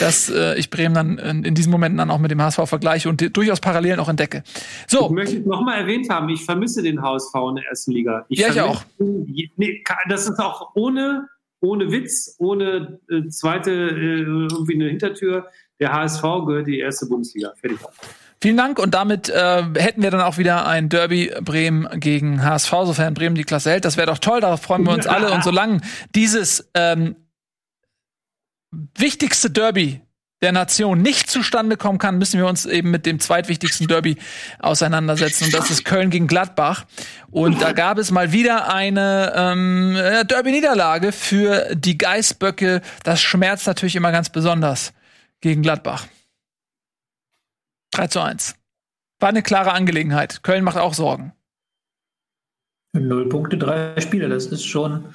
dass äh, ich Bremen dann in, in, diesen Momenten dann auch mit dem HSV vergleiche und durchaus Parallelen auch entdecke. So. Ich möchte noch mal erwähnt haben, ich vermisse den HSV in der ersten Liga. Ich ja, ich auch. Nee, das ist auch ohne, ohne Witz, ohne äh, zweite äh, irgendwie eine Hintertür. Der HSV gehört die erste Bundesliga. Fertig. Vielen Dank und damit äh, hätten wir dann auch wieder ein Derby Bremen gegen HSV, sofern Bremen die Klasse hält. Das wäre doch toll, darauf freuen wir uns alle. Und solange dieses ähm, wichtigste Derby der Nation nicht zustande kommen kann, müssen wir uns eben mit dem zweitwichtigsten Derby auseinandersetzen. Und das ist Köln gegen Gladbach. Und da gab es mal wieder eine ähm, Derby-Niederlage für die Geißböcke. Das schmerzt natürlich immer ganz besonders gegen Gladbach. 3 zu 1. War eine klare Angelegenheit. Köln macht auch Sorgen. Null Punkte, drei Spiele, das ist schon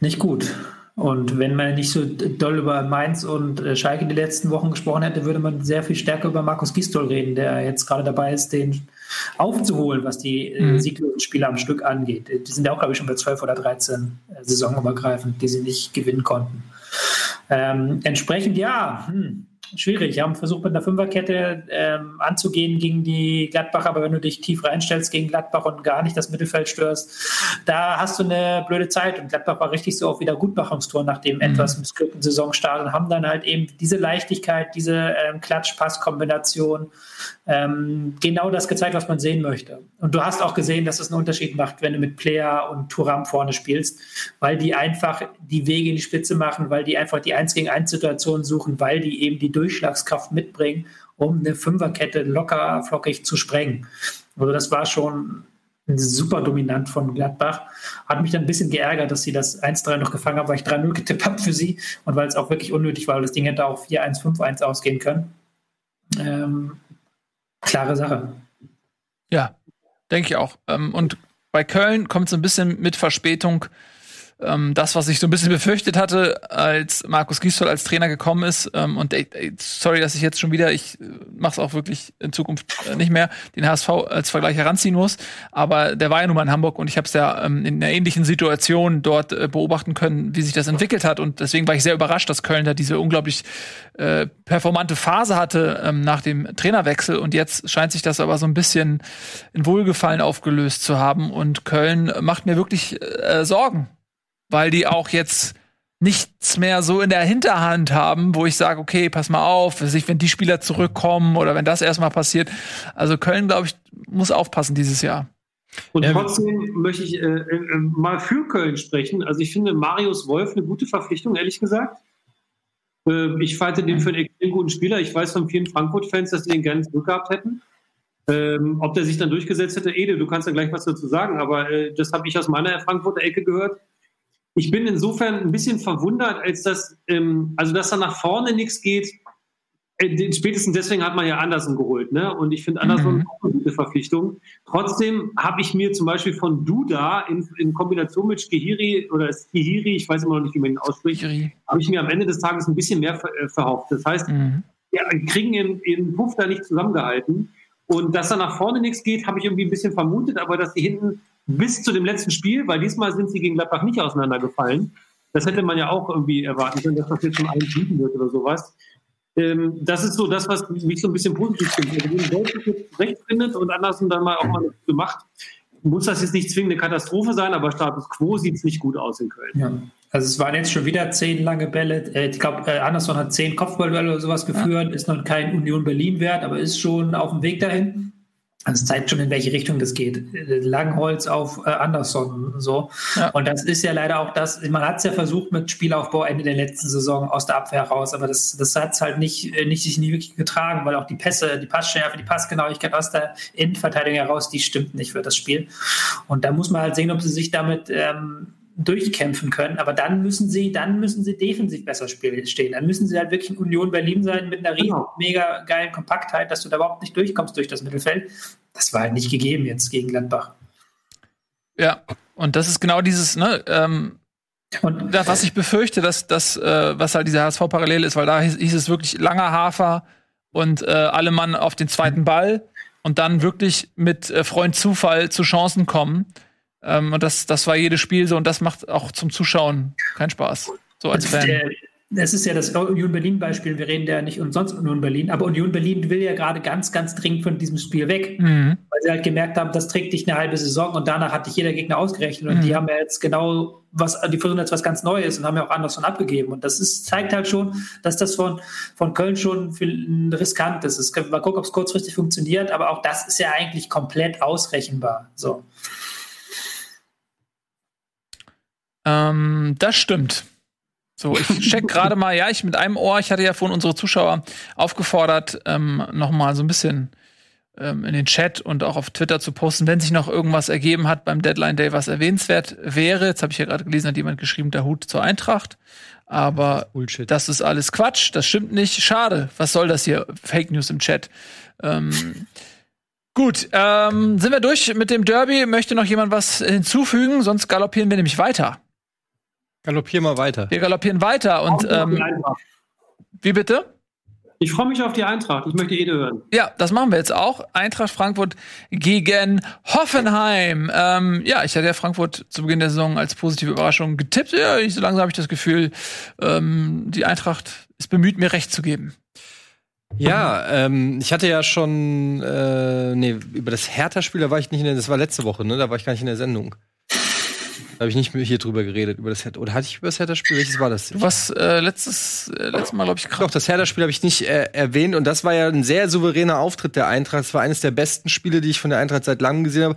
nicht gut. Und wenn man nicht so doll über Mainz und äh, Schalke die letzten Wochen gesprochen hätte, würde man sehr viel stärker über Markus Gistol reden, der jetzt gerade dabei ist, den aufzuholen, was die äh, mhm. sieglosen Spiele am Stück angeht. Die sind ja auch, glaube ich, schon bei 12 oder 13 äh, saisonübergreifend, die sie nicht gewinnen konnten. Ähm, entsprechend, ja, hm, schwierig. Wir haben versucht, mit einer Fünferkette ähm, anzugehen gegen die Gladbacher, aber wenn du dich tief reinstellst gegen Gladbach und gar nicht das Mittelfeld störst, da hast du eine blöde Zeit. Und Gladbach war richtig so auf Wiedergutmachungstour nach dem mhm. etwas missglückten Saisonstart und haben dann halt eben diese Leichtigkeit, diese ähm, Klatsch-Pass-Kombination, ähm, genau das gezeigt, was man sehen möchte. Und du hast auch gesehen, dass es einen Unterschied macht, wenn du mit Player und Turam vorne spielst, weil die einfach die Wege in die Spitze machen, weil die einfach die 1 gegen 1 Situation suchen, weil die eben die Durchschlagskraft mitbringen, um eine Fünferkette locker flockig zu sprengen. Also das war schon super dominant von Gladbach. Hat mich dann ein bisschen geärgert, dass sie das 1-3 noch gefangen haben, weil ich 3-0 getippt habe für sie und weil es auch wirklich unnötig war, weil das Ding hätte auch 4-1, 5-1 ausgehen können. Ähm, klare Sache. Ja, denke ich auch. Ähm, und bei Köln kommt es ein bisschen mit Verspätung ähm, das, was ich so ein bisschen befürchtet hatte, als Markus Gisdol als Trainer gekommen ist. Ähm, und ey, ey, sorry, dass ich jetzt schon wieder, ich äh, mache es auch wirklich in Zukunft äh, nicht mehr, den HSV als Vergleich heranziehen muss. Aber der war ja nun mal in Hamburg und ich habe es ja ähm, in einer ähnlichen Situation dort äh, beobachten können, wie sich das entwickelt hat. Und deswegen war ich sehr überrascht, dass Köln da diese unglaublich äh, performante Phase hatte ähm, nach dem Trainerwechsel. Und jetzt scheint sich das aber so ein bisschen in Wohlgefallen aufgelöst zu haben. Und Köln macht mir wirklich äh, Sorgen weil die auch jetzt nichts mehr so in der Hinterhand haben, wo ich sage, okay, pass mal auf, wenn die Spieler zurückkommen oder wenn das erstmal passiert. Also Köln, glaube ich, muss aufpassen dieses Jahr. Und ja. trotzdem möchte ich äh, äh, mal für Köln sprechen. Also ich finde Marius Wolf eine gute Verpflichtung, ehrlich gesagt. Äh, ich halte den für einen extrem guten Spieler. Ich weiß von vielen Frankfurt-Fans, dass sie den gerne zurückgehabt hätten. Ähm, ob der sich dann durchgesetzt hätte, Ede, du kannst ja gleich was dazu sagen, aber äh, das habe ich aus meiner Frankfurter Ecke gehört. Ich bin insofern ein bisschen verwundert, als dass, ähm, also dass da nach vorne nichts geht. Äh, spätestens deswegen hat man ja Anderson geholt, ne? Und ich finde Anderson mhm. auch eine gute Verpflichtung. Trotzdem habe ich mir zum Beispiel von Duda in, in Kombination mit Skihiri oder Skihiri, ich weiß immer noch nicht, wie man ihn ausspricht, habe ich mir am Ende des Tages ein bisschen mehr ver äh, verhofft. Das heißt, mhm. ja, kriegen ihren, ihren Puff da nicht zusammengehalten. Und dass da nach vorne nichts geht, habe ich irgendwie ein bisschen vermutet, aber dass die hinten bis zu dem letzten Spiel, weil diesmal sind sie gegen Gladbach nicht auseinandergefallen. Das hätte man ja auch irgendwie erwarten können, dass das jetzt schon ein Siegen wird oder sowas. Ähm, das ist so das, was mich so ein bisschen positiv findet. Also, wenn Wolf jetzt recht findet und Andersen dann mal auch mal gemacht, muss das jetzt nicht zwingend eine Katastrophe sein, aber Status Quo sieht es nicht gut aus in Köln. Ja. Also es waren jetzt schon wieder zehn lange Bälle. Äh, ich glaube, äh, Anderson hat zehn Kopfballduelle oder sowas geführt, ist noch kein Union Berlin wert, aber ist schon auf dem Weg dahin. Also es zeigt schon, in welche Richtung das geht. Langholz auf äh, Anderson so. Ja. Und das ist ja leider auch das, man hat es ja versucht mit Spielaufbau Ende der letzten Saison aus der Abwehr raus, aber das, das hat es halt nicht, äh, nicht sich nie wirklich getragen, weil auch die Pässe, die Passschärfe, die Passgenauigkeit aus der Innenverteidigung heraus, die stimmt nicht für das Spiel. Und da muss man halt sehen, ob sie sich damit ähm, durchkämpfen können. Aber dann müssen sie, dann müssen sie defensiv besser stehen. Dann müssen sie halt wirklich in Union Berlin sein mit einer riesen, genau. mega geilen Kompaktheit, dass du da überhaupt nicht durchkommst durch das Mittelfeld. Das war halt nicht gegeben jetzt gegen Gladbach. Ja, und das ist genau dieses, ne, ähm, und das, was ich befürchte, dass das, äh, was halt diese HSV-Parallele ist, weil da hieß, hieß, es wirklich langer Hafer und äh, alle Mann auf den zweiten Ball und dann wirklich mit äh, Freund Zufall zu Chancen kommen. Ähm, und das, das war jedes Spiel so und das macht auch zum Zuschauen keinen Spaß. So als Fan. Das ist ja das Union Berlin-Beispiel. Wir reden ja nicht umsonst Union Berlin, aber Union Berlin will ja gerade ganz, ganz dringend von diesem Spiel weg, mhm. weil sie halt gemerkt haben, das trägt dich eine halbe Saison und danach hat dich jeder Gegner ausgerechnet und mhm. die haben ja jetzt genau was, die versuchen jetzt was ganz Neues und haben ja auch anders von abgegeben. Und das ist, zeigt halt schon, dass das von, von Köln schon riskant ist. Es, mal gucken, ob es kurzfristig funktioniert, aber auch das ist ja eigentlich komplett ausrechenbar. So. Ähm, das stimmt. So, ich check gerade mal, ja, ich mit einem Ohr, ich hatte ja vorhin unsere Zuschauer aufgefordert, ähm, noch mal so ein bisschen ähm, in den Chat und auch auf Twitter zu posten, wenn sich noch irgendwas ergeben hat beim Deadline Day, was erwähnenswert wäre. Jetzt habe ich ja gerade gelesen, hat jemand geschrieben, der Hut zur Eintracht. Aber das, das ist alles Quatsch, das stimmt nicht. Schade. Was soll das hier? Fake News im Chat. Ähm, gut, ähm, sind wir durch mit dem Derby? Möchte noch jemand was hinzufügen? Sonst galoppieren wir nämlich weiter. Galoppieren wir weiter. Wir galoppieren weiter und ähm, wie bitte? Ich freue mich auf die Eintracht. Ich möchte Ede hören. Ja, das machen wir jetzt auch. Eintracht Frankfurt gegen Hoffenheim. Ähm, ja, ich hatte ja Frankfurt zu Beginn der Saison als positive Überraschung getippt. Ja, ich, so langsam habe ich das Gefühl, ähm, die Eintracht ist bemüht, mir recht zu geben. Ja, ähm, ich hatte ja schon, äh, nee, über das Hertha-Spiel, da war ich nicht in der, das war letzte Woche, ne? Da war ich gar nicht in der Sendung habe ich nicht mehr hier drüber geredet, über das Hertha. Oder hatte ich über das Hertha-Spiel? Welches war das? Du warst äh, letztes, äh, letztes Mal, glaube ich, krank. Doch, das Hertha-Spiel habe ich nicht äh, erwähnt. Und das war ja ein sehr souveräner Auftritt der Eintracht. Das war eines der besten Spiele, die ich von der Eintracht seit langem gesehen habe.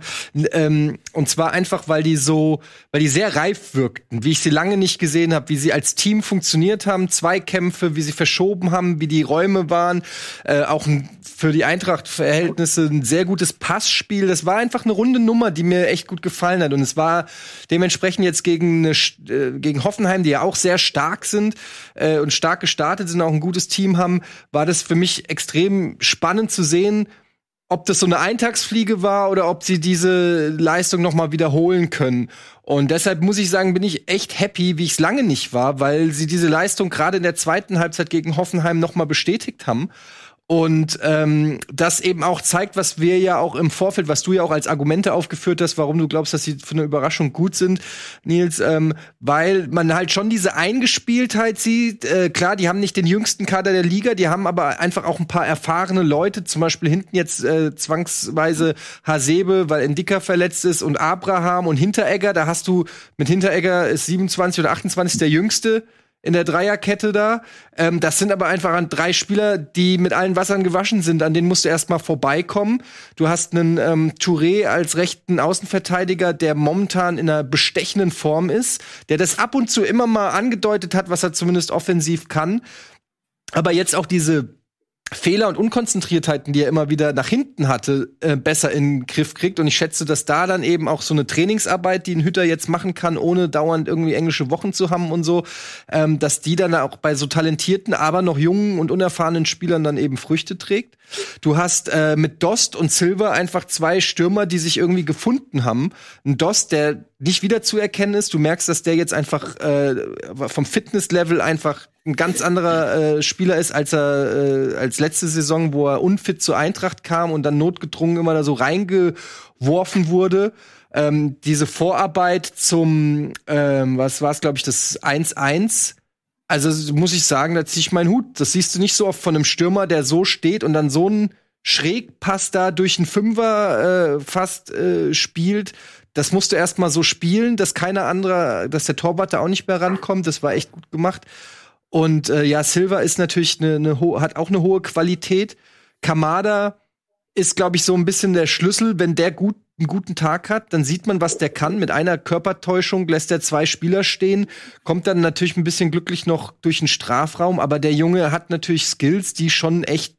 Ähm, und zwar einfach, weil die so, weil die sehr reif wirkten, wie ich sie lange nicht gesehen habe, wie sie als Team funktioniert haben, Zweikämpfe, wie sie verschoben haben, wie die Räume waren. Äh, auch ein, für die Eintracht-Verhältnisse ein sehr gutes Passspiel. Das war einfach eine runde Nummer, die mir echt gut gefallen hat. Und es war dementsprechend sprechen jetzt gegen, eine, äh, gegen Hoffenheim, die ja auch sehr stark sind äh, und stark gestartet sind, auch ein gutes Team haben, war das für mich extrem spannend zu sehen, ob das so eine Eintagsfliege war oder ob sie diese Leistung noch mal wiederholen können. Und deshalb muss ich sagen, bin ich echt happy, wie ich es lange nicht war, weil sie diese Leistung gerade in der zweiten Halbzeit gegen Hoffenheim noch mal bestätigt haben. Und ähm, das eben auch zeigt, was wir ja auch im Vorfeld, was du ja auch als Argumente aufgeführt hast, warum du glaubst, dass sie für eine Überraschung gut sind, Nils, ähm, weil man halt schon diese Eingespieltheit sieht. Äh, klar, die haben nicht den jüngsten Kader der Liga, die haben aber einfach auch ein paar erfahrene Leute, zum Beispiel hinten jetzt äh, zwangsweise Hasebe, weil Endika verletzt ist und Abraham und Hinteregger, da hast du mit Hinteregger ist 27 oder 28 der jüngste in der Dreierkette da. Ähm, das sind aber einfach an drei Spieler, die mit allen Wassern gewaschen sind. An denen musst du erstmal vorbeikommen. Du hast einen ähm, Touré als rechten Außenverteidiger, der momentan in einer bestechenden Form ist, der das ab und zu immer mal angedeutet hat, was er zumindest offensiv kann. Aber jetzt auch diese Fehler und Unkonzentriertheiten, die er immer wieder nach hinten hatte, äh, besser in den Griff kriegt. Und ich schätze, dass da dann eben auch so eine Trainingsarbeit, die ein Hütter jetzt machen kann, ohne dauernd irgendwie englische Wochen zu haben und so, ähm, dass die dann auch bei so talentierten, aber noch jungen und unerfahrenen Spielern dann eben Früchte trägt. Du hast äh, mit Dost und Silver einfach zwei Stürmer, die sich irgendwie gefunden haben. Ein Dost, der nicht wiederzuerkennen ist. Du merkst, dass der jetzt einfach äh, vom Fitnesslevel einfach ein ganz anderer äh, Spieler ist, als er äh, als letzte Saison, wo er unfit zur Eintracht kam und dann notgedrungen immer da so reingeworfen wurde. Ähm, diese Vorarbeit zum, ähm, was war es, glaube ich, das 1-1. Also muss ich sagen, da ziehe ich meinen Hut. Das siehst du nicht so oft von einem Stürmer, der so steht und dann so einen Schrägpass da durch einen Fünfer äh, fast äh, spielt. Das musst du erst mal so spielen, dass keiner anderer, dass der Torwart da auch nicht mehr rankommt. Das war echt gut gemacht. Und äh, ja, Silva ist natürlich eine, eine hat auch eine hohe Qualität. Kamada ist, glaube ich, so ein bisschen der Schlüssel. Wenn der gut, einen guten Tag hat, dann sieht man, was der kann. Mit einer Körpertäuschung lässt er zwei Spieler stehen, kommt dann natürlich ein bisschen glücklich noch durch den Strafraum. Aber der Junge hat natürlich Skills, die schon echt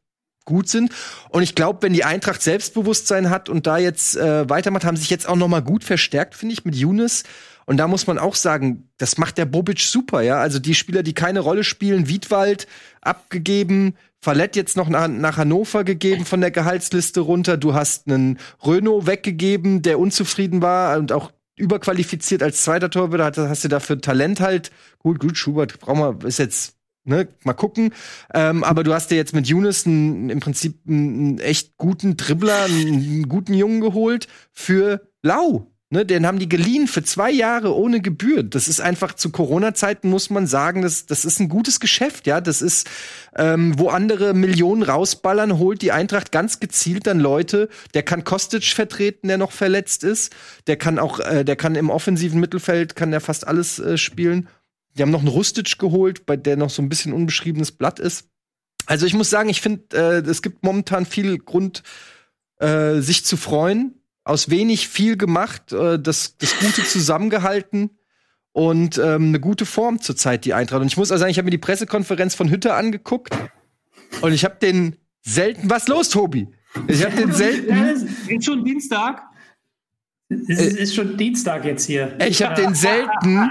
gut sind. Und ich glaube, wenn die Eintracht Selbstbewusstsein hat und da jetzt äh, weitermacht, haben sich jetzt auch noch mal gut verstärkt, finde ich, mit Younes und da muss man auch sagen, das macht der Bobic super, ja. Also die Spieler, die keine Rolle spielen, Wiedwald abgegeben, Fallett jetzt noch nach, nach, Hannover gegeben von der Gehaltsliste runter. Du hast einen Renault weggegeben, der unzufrieden war und auch überqualifiziert als zweiter Torhüter. Hast du dafür Talent halt. Gut, gut, Schubert brauchen wir, ist jetzt Ne, mal gucken. Ähm, aber du hast dir jetzt mit Younes einen, im Prinzip einen, echt guten Dribbler, einen, einen, guten Jungen geholt für Lau. Ne, den haben die geliehen für zwei Jahre ohne Gebühr. Das ist einfach zu Corona-Zeiten muss man sagen, das, das ist ein gutes Geschäft, ja. Das ist, ähm, wo andere Millionen rausballern, holt die Eintracht ganz gezielt dann Leute. Der kann Kostic vertreten, der noch verletzt ist. Der kann auch, äh, der kann im offensiven Mittelfeld, kann der fast alles äh, spielen. Die haben noch einen Rustic geholt, bei der noch so ein bisschen unbeschriebenes Blatt ist. Also ich muss sagen, ich finde, äh, es gibt momentan viel Grund, äh, sich zu freuen aus wenig viel gemacht, äh, das, das Gute zusammengehalten und ähm, eine gute Form zurzeit, die Eintracht. Und ich muss also sagen, ich habe mir die Pressekonferenz von Hütter angeguckt und ich habe den selten. Was los, Tobi? Ich habe den selten. Ist schon Dienstag. Es ist, ist schon Dienstag jetzt hier. Ich habe den selten.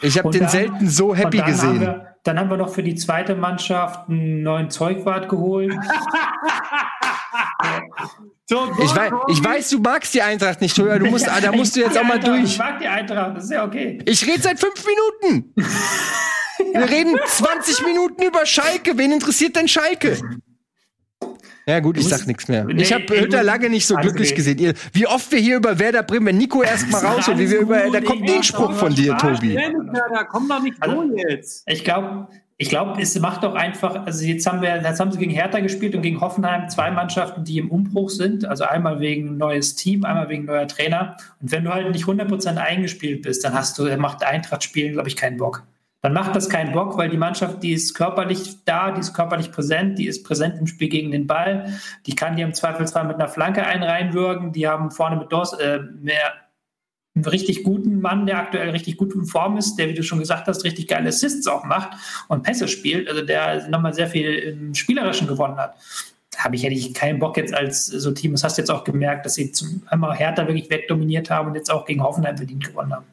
Ich habe den dann, selten so happy gesehen. Haben wir, dann haben wir noch für die zweite Mannschaft einen neuen Zeugwart geholt. ich, weiß, ich weiß, du magst die Eintracht nicht, Toja. Du musst, da musst du jetzt auch mal durch. Ich mag die Eintracht, das ist ja okay. Ich rede seit fünf Minuten. Wir reden 20 Minuten über Schalke. Wen interessiert denn Schalke? Ja gut, ich sag nichts mehr. Nee, ich habe Hütter lange nicht so glücklich okay. gesehen. Wie oft wir hier über Werder Bremen, wenn Nico erst mal raus und wie wir über, da kommt nie ein Spruch von dir, Tobi. Da kommt doch nicht also, jetzt. Ich glaube, ich glaube, es macht doch einfach, also jetzt haben wir, jetzt haben sie gegen Hertha gespielt und gegen Hoffenheim zwei Mannschaften, die im Umbruch sind. Also einmal wegen neues Team, einmal wegen neuer Trainer. Und wenn du halt nicht 100% eingespielt bist, dann hast du, macht Eintracht spielen, glaube ich, keinen Bock dann macht das keinen Bock, weil die Mannschaft, die ist körperlich da, die ist körperlich präsent, die ist präsent im Spiel gegen den Ball, die kann dir im Zweifelsfall mit einer Flanke einen reinwürgen, die haben vorne mit Dos, äh, mehr einen richtig guten Mann, der aktuell richtig gut in Form ist, der, wie du schon gesagt hast, richtig geile Assists auch macht und Pässe spielt, also der nochmal sehr viel im Spielerischen gewonnen hat. Da habe ich hätte ich keinen Bock jetzt als so Team. Das hast du jetzt auch gemerkt, dass sie zum einmal Hertha wirklich wegdominiert haben und jetzt auch gegen Hoffenheim verdient gewonnen haben.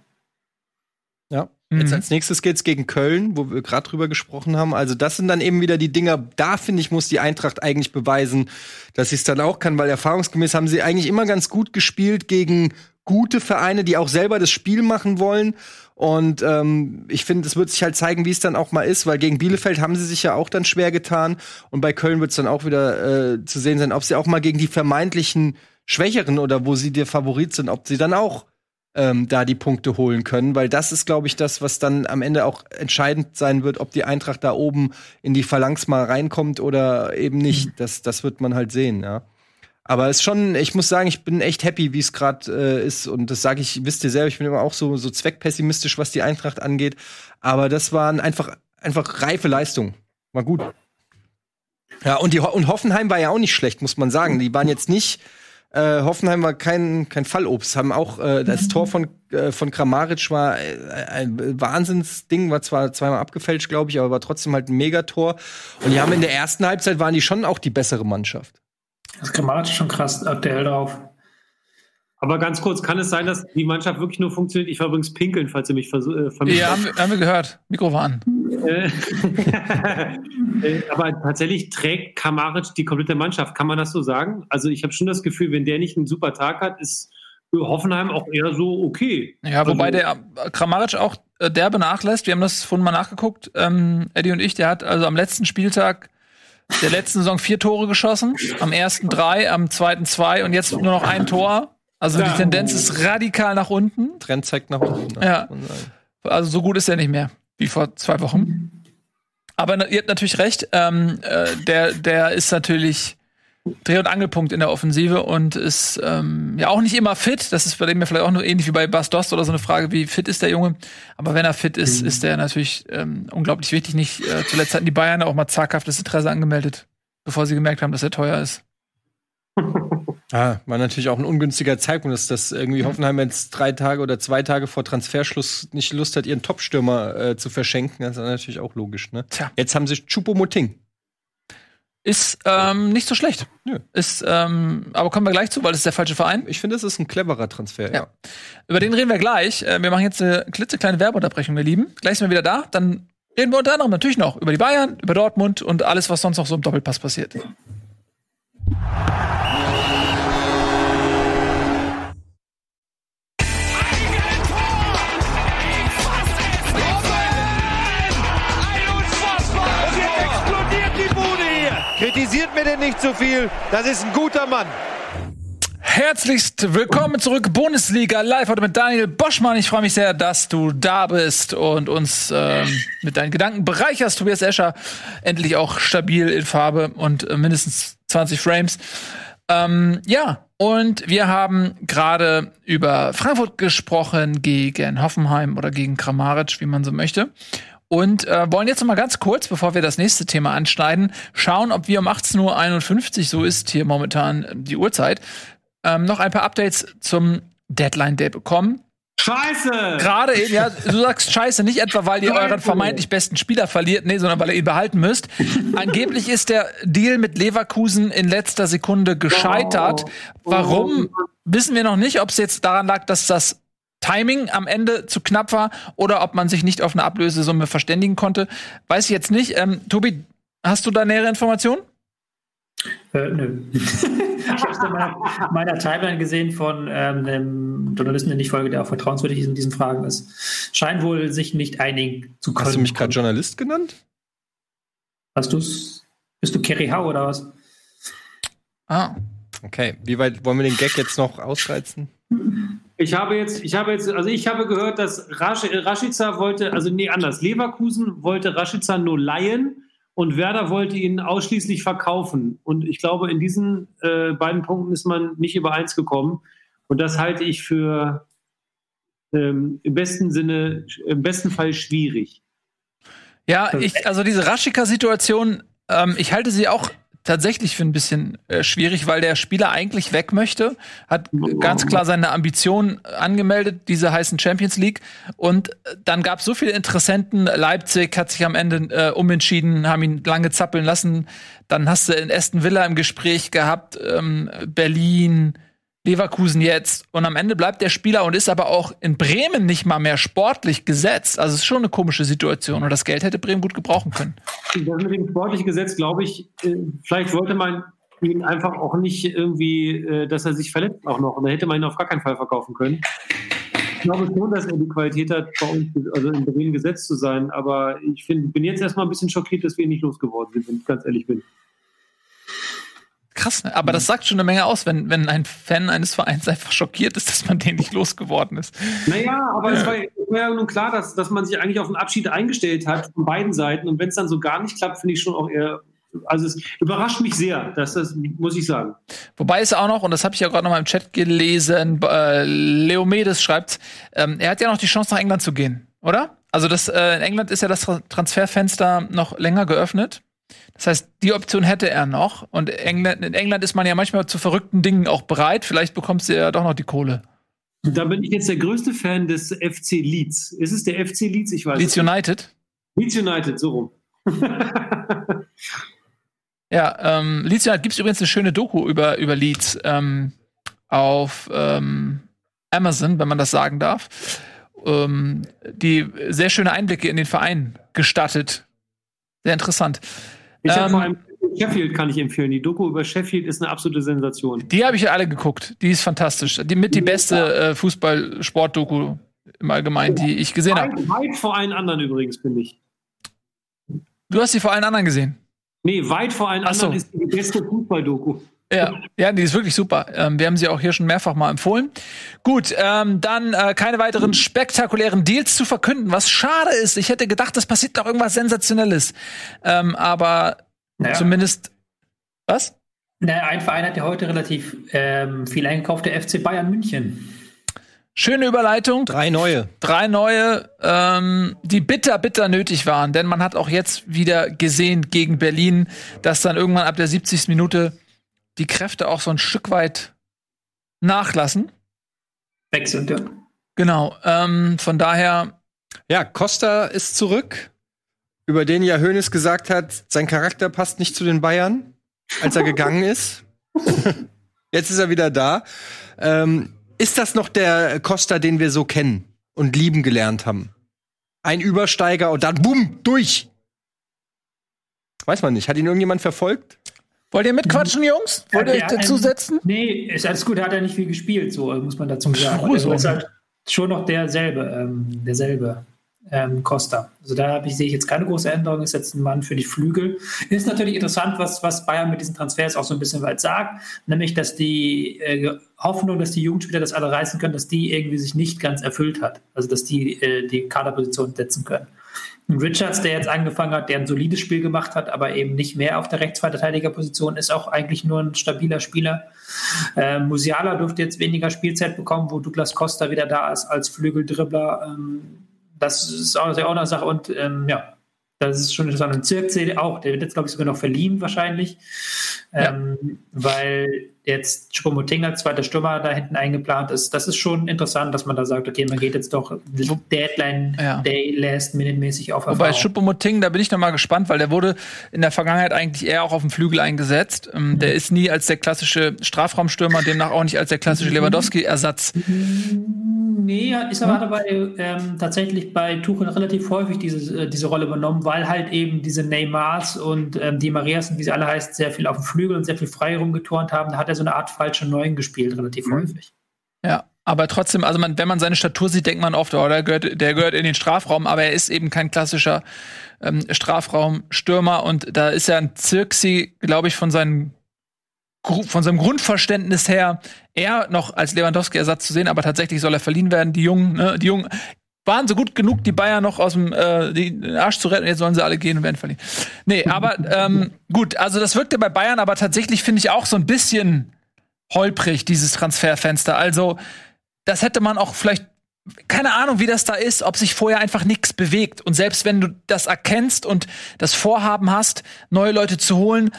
Mhm. Jetzt als nächstes geht's gegen Köln, wo wir gerade drüber gesprochen haben. Also das sind dann eben wieder die Dinger, da finde ich, muss die Eintracht eigentlich beweisen, dass sie es dann auch kann, weil erfahrungsgemäß haben sie eigentlich immer ganz gut gespielt gegen gute Vereine, die auch selber das Spiel machen wollen. Und ähm, ich finde, es wird sich halt zeigen, wie es dann auch mal ist, weil gegen Bielefeld haben sie sich ja auch dann schwer getan. Und bei Köln wird es dann auch wieder äh, zu sehen sein, ob sie auch mal gegen die vermeintlichen Schwächeren oder wo sie der Favorit sind, ob sie dann auch ähm, da die Punkte holen können, weil das ist, glaube ich, das, was dann am Ende auch entscheidend sein wird, ob die Eintracht da oben in die Phalanx mal reinkommt oder eben nicht. Mhm. Das, das wird man halt sehen, ja. Aber es ist schon, ich muss sagen, ich bin echt happy, wie es gerade äh, ist. Und das sage ich, wisst ihr selber, ich bin immer auch so, so zweckpessimistisch, was die Eintracht angeht. Aber das waren einfach, einfach reife Leistungen. War gut. Ja, und, die, und Hoffenheim war ja auch nicht schlecht, muss man sagen. Die waren jetzt nicht äh, Hoffenheim war kein, kein Fallobst. Haben auch äh, das Tor von, äh, von Kramaric war äh, ein Wahnsinnsding, war zwar zweimal abgefälscht, glaube ich, aber war trotzdem halt ein Megator. Und die haben in der ersten Halbzeit waren die schon auch die bessere Mannschaft. Das ist Kramaric schon krass aktuell drauf. Aber ganz kurz, kann es sein, dass die Mannschaft wirklich nur funktioniert? Ich war übrigens pinkeln, falls ihr mich äh, vermisst Ja, haben wir, haben wir gehört. Mikro war an. Äh, äh, aber tatsächlich trägt Kamaric die komplette Mannschaft. Kann man das so sagen? Also ich habe schon das Gefühl, wenn der nicht einen super Tag hat, ist Hoffenheim auch eher so okay. Ja, wobei also, der Kramaric auch derbe nachlässt. Wir haben das vorhin mal nachgeguckt. Ähm, Eddie und ich, der hat also am letzten Spieltag der letzten Saison vier Tore geschossen, am ersten drei, am zweiten zwei und jetzt nur noch ein Tor. Also ja. die Tendenz ist radikal nach unten. Trend zeigt nach unten. Ja. Also so gut ist er nicht mehr wie vor zwei Wochen. Aber ihr habt natürlich recht. Ähm, äh, der, der ist natürlich Dreh- und Angelpunkt in der Offensive und ist ähm, ja auch nicht immer fit. Das ist bei dem ja vielleicht auch nur ähnlich wie bei Bas Dost oder so eine Frage, wie fit ist der Junge. Aber wenn er fit ist, ist der natürlich ähm, unglaublich wichtig. Nicht äh, zuletzt hatten die Bayern auch mal zaghaftes Interesse angemeldet, bevor sie gemerkt haben, dass er teuer ist. Ah, war natürlich auch ein ungünstiger Zeitpunkt, dass das irgendwie Hoffenheim jetzt drei Tage oder zwei Tage vor Transferschluss nicht Lust hat, ihren Topstürmer äh, zu verschenken. Das ist natürlich auch logisch, ne? Tja. Jetzt haben sie Chupomoting. Ist ähm, nicht so schlecht. Nö. Ist, ähm, aber kommen wir gleich zu, weil das ist der falsche Verein. Ich finde, es ist ein cleverer Transfer, ja. ja. Über den reden wir gleich. Äh, wir machen jetzt eine klitzekleine Werbeunterbrechung, ihr Lieben. Gleich sind wir wieder da. Dann reden wir unter anderem natürlich noch über die Bayern, über Dortmund und alles, was sonst noch so im Doppelpass passiert. Mir denn nicht so viel. Das ist ein guter Mann. Herzlichst willkommen zurück, Bundesliga live heute mit Daniel Boschmann. Ich freue mich sehr, dass du da bist und uns ähm, mit deinen Gedanken bereicherst. Tobias Escher endlich auch stabil in Farbe und äh, mindestens 20 Frames. Ähm, ja, und wir haben gerade über Frankfurt gesprochen gegen Hoffenheim oder gegen Kramaric, wie man so möchte. Und äh, wollen jetzt noch mal ganz kurz, bevor wir das nächste Thema anschneiden, schauen, ob wir um 18.51 Uhr, so ist hier momentan die Uhrzeit, ähm, noch ein paar Updates zum Deadline Day bekommen. Scheiße! Gerade eben, ja, du sagst Scheiße, nicht etwa, weil ihr euren vermeintlich besten Spieler verliert, nee, sondern weil ihr ihn behalten müsst. Angeblich ist der Deal mit Leverkusen in letzter Sekunde gescheitert. Warum? Wissen wir noch nicht, ob es jetzt daran lag, dass das Timing am Ende zu knapp war oder ob man sich nicht auf eine Ablösesumme verständigen konnte. Weiß ich jetzt nicht. Ähm, Tobi, hast du da nähere Informationen? Äh, nö. ich habe es in meiner, meiner, Timeline gesehen von ähm, einem Journalisten, der nicht folge, der auch vertrauenswürdig in diesen Fragen ist. Scheint wohl sich nicht einigen zu können. Hast du mich gerade Journalist genannt? Hast du's? Bist du Kerry Howe oder was? Ah. Okay. Wie weit wollen wir den Gag jetzt noch ausreizen? Ich habe jetzt, ich habe jetzt, also ich habe gehört, dass Rasch, Rashica wollte, also nee, anders. Leverkusen wollte Rashica nur leihen und Werder wollte ihn ausschließlich verkaufen. Und ich glaube, in diesen äh, beiden Punkten ist man nicht übereins gekommen. Und das halte ich für ähm, im besten Sinne, im besten Fall schwierig. Ja, ich, also diese Raschika-Situation, ähm, ich halte sie auch tatsächlich für ein bisschen äh, schwierig, weil der Spieler eigentlich weg möchte, hat ganz klar seine Ambition angemeldet, diese heißen Champions League. Und äh, dann gab es so viele Interessenten. Leipzig hat sich am Ende äh, umentschieden, haben ihn lange zappeln lassen. Dann hast du in Aston Villa im Gespräch gehabt, ähm, Berlin, Leverkusen jetzt und am Ende bleibt der Spieler und ist aber auch in Bremen nicht mal mehr sportlich gesetzt. Also es ist schon eine komische Situation und das Geld hätte Bremen gut gebrauchen können. Das mit dem sportlich gesetzt, glaube ich, äh, vielleicht wollte man ihn einfach auch nicht irgendwie, äh, dass er sich verletzt auch noch. Und da hätte man ihn auf gar keinen Fall verkaufen können. Ich glaube schon, dass er die Qualität hat, bei uns also in Bremen gesetzt zu sein. Aber ich find, bin jetzt erstmal ein bisschen schockiert, dass wir ihn nicht losgeworden sind, wenn ich ganz ehrlich bin. Krass, ne? aber das sagt schon eine Menge aus, wenn, wenn ein Fan eines Vereins einfach schockiert ist, dass man den nicht losgeworden ist. Naja, aber es war, ja nun klar, dass, dass man sich eigentlich auf einen Abschied eingestellt hat von beiden Seiten. Und wenn es dann so gar nicht klappt, finde ich schon auch eher. Also es überrascht mich sehr, dass das muss ich sagen. Wobei es auch noch, und das habe ich ja gerade noch mal im Chat gelesen, äh, Leomedes schreibt, ähm, er hat ja noch die Chance nach England zu gehen, oder? Also das, äh, in England ist ja das Transferfenster noch länger geöffnet. Das heißt, die Option hätte er noch. Und England, in England ist man ja manchmal zu verrückten Dingen auch bereit. Vielleicht bekommst du ja doch noch die Kohle. Da bin ich jetzt der größte Fan des FC Leeds. Ist es der FC Leeds? Ich weiß Leeds United? Leeds United, so rum. ja, ähm, Leeds United gibt es übrigens eine schöne Doku über, über Leeds ähm, auf ähm, Amazon, wenn man das sagen darf. Ähm, die sehr schöne Einblicke in den Verein gestattet. Sehr interessant. Ich ähm, vor allem Sheffield kann ich empfehlen. Die Doku über Sheffield ist eine absolute Sensation. Die habe ich alle geguckt. Die ist fantastisch. Die mit die beste äh, Fußball-Sport-Doku im Allgemeinen, die ich gesehen habe. Weit vor allen anderen übrigens, finde ich. Du hast sie vor allen anderen gesehen? Nee, weit vor allen Ach anderen so. ist die beste Fußball-Doku. Ja, ja, die ist wirklich super. Ähm, wir haben sie auch hier schon mehrfach mal empfohlen. Gut, ähm, dann äh, keine weiteren spektakulären Deals zu verkünden, was schade ist. Ich hätte gedacht, das passiert doch irgendwas Sensationelles. Ähm, aber naja. zumindest. Was? Naja, ein Verein hat ja heute relativ ähm, viel eingekauft, der FC Bayern München. Schöne Überleitung. Drei neue. Drei neue, ähm, die bitter, bitter nötig waren. Denn man hat auch jetzt wieder gesehen gegen Berlin, dass dann irgendwann ab der 70. Minute die Kräfte auch so ein Stück weit nachlassen. Weg sind, ja. Genau. Ähm, von daher. Ja, Costa ist zurück, über den ja Hoeneß gesagt hat, sein Charakter passt nicht zu den Bayern, als er gegangen ist. Jetzt ist er wieder da. Ähm, ist das noch der Costa, den wir so kennen und lieben gelernt haben? Ein Übersteiger und dann bumm, durch. Weiß man nicht. Hat ihn irgendjemand verfolgt? Wollt ihr mitquatschen, Jungs? Wollt ihr euch dazu setzen? Nee, ist alles gut, er hat ja nicht viel gespielt, so muss man dazu sagen. Also, ist halt schon noch derselbe, ähm, derselbe ähm, Costa. Also da ich, sehe ich jetzt keine große Änderung, ist jetzt ein Mann für die Flügel. Ist natürlich interessant, was, was Bayern mit diesen Transfers auch so ein bisschen weit sagt, nämlich, dass die äh, Hoffnung, dass die Jugendspieler das alle reißen können, dass die irgendwie sich nicht ganz erfüllt hat. Also dass die äh, die Kaderposition setzen können. Richards, der jetzt angefangen hat, der ein solides Spiel gemacht hat, aber eben nicht mehr auf der Rechtsverteidigerposition, ist auch eigentlich nur ein stabiler Spieler. Äh, Musiala durfte jetzt weniger Spielzeit bekommen, wo Douglas Costa wieder da ist als Flügeldribbler. Ähm, das ist auch, auch eine Sache. Und ähm, ja, das ist schon interessant. Und Zirkzee auch, der wird jetzt, glaube ich, sogar noch verliehen wahrscheinlich, ja. ähm, weil jetzt Choupo-Moting als zweiter Stürmer da hinten eingeplant ist. Das ist schon interessant, dass man da sagt, okay, man geht jetzt doch Deadline ja. Day Last Minute mäßig auf Erfahrung. Wobei Choupo-Moting, da bin ich noch mal gespannt, weil der wurde in der Vergangenheit eigentlich eher auch auf dem Flügel eingesetzt. Ähm, mhm. Der ist nie als der klassische Strafraumstürmer, demnach auch nicht als der klassische mhm. Lewandowski-Ersatz. Nee, ist aber hm? dabei ähm, tatsächlich bei Tuchel relativ häufig diese, äh, diese Rolle übernommen, weil halt eben diese Neymars und ähm, die Marias und wie sie alle heißt, sehr viel auf dem Flügel und sehr viel frei rumgeturnt haben. Da hat er so eine Art falsche Neun gespielt, relativ mhm. häufig. Ja, aber trotzdem, also man, wenn man seine Statur sieht, denkt man oft, oh, der gehört, der gehört in den Strafraum, aber er ist eben kein klassischer ähm, Strafraumstürmer und da ist ja ein Zirksi, glaube ich, von seinen von seinem Grundverständnis her eher noch als Lewandowski-Ersatz zu sehen, aber tatsächlich soll er verliehen werden. Die Jungen, ne, die Jungen waren so gut genug, die Bayern noch aus dem äh, den Arsch zu retten. Jetzt sollen sie alle gehen und werden verliehen. Nee, aber ähm, gut, also das wirkte bei Bayern, aber tatsächlich finde ich auch so ein bisschen holprig, dieses Transferfenster. Also, das hätte man auch vielleicht keine Ahnung, wie das da ist, ob sich vorher einfach nichts bewegt. Und selbst wenn du das erkennst und das Vorhaben hast, neue Leute zu holen,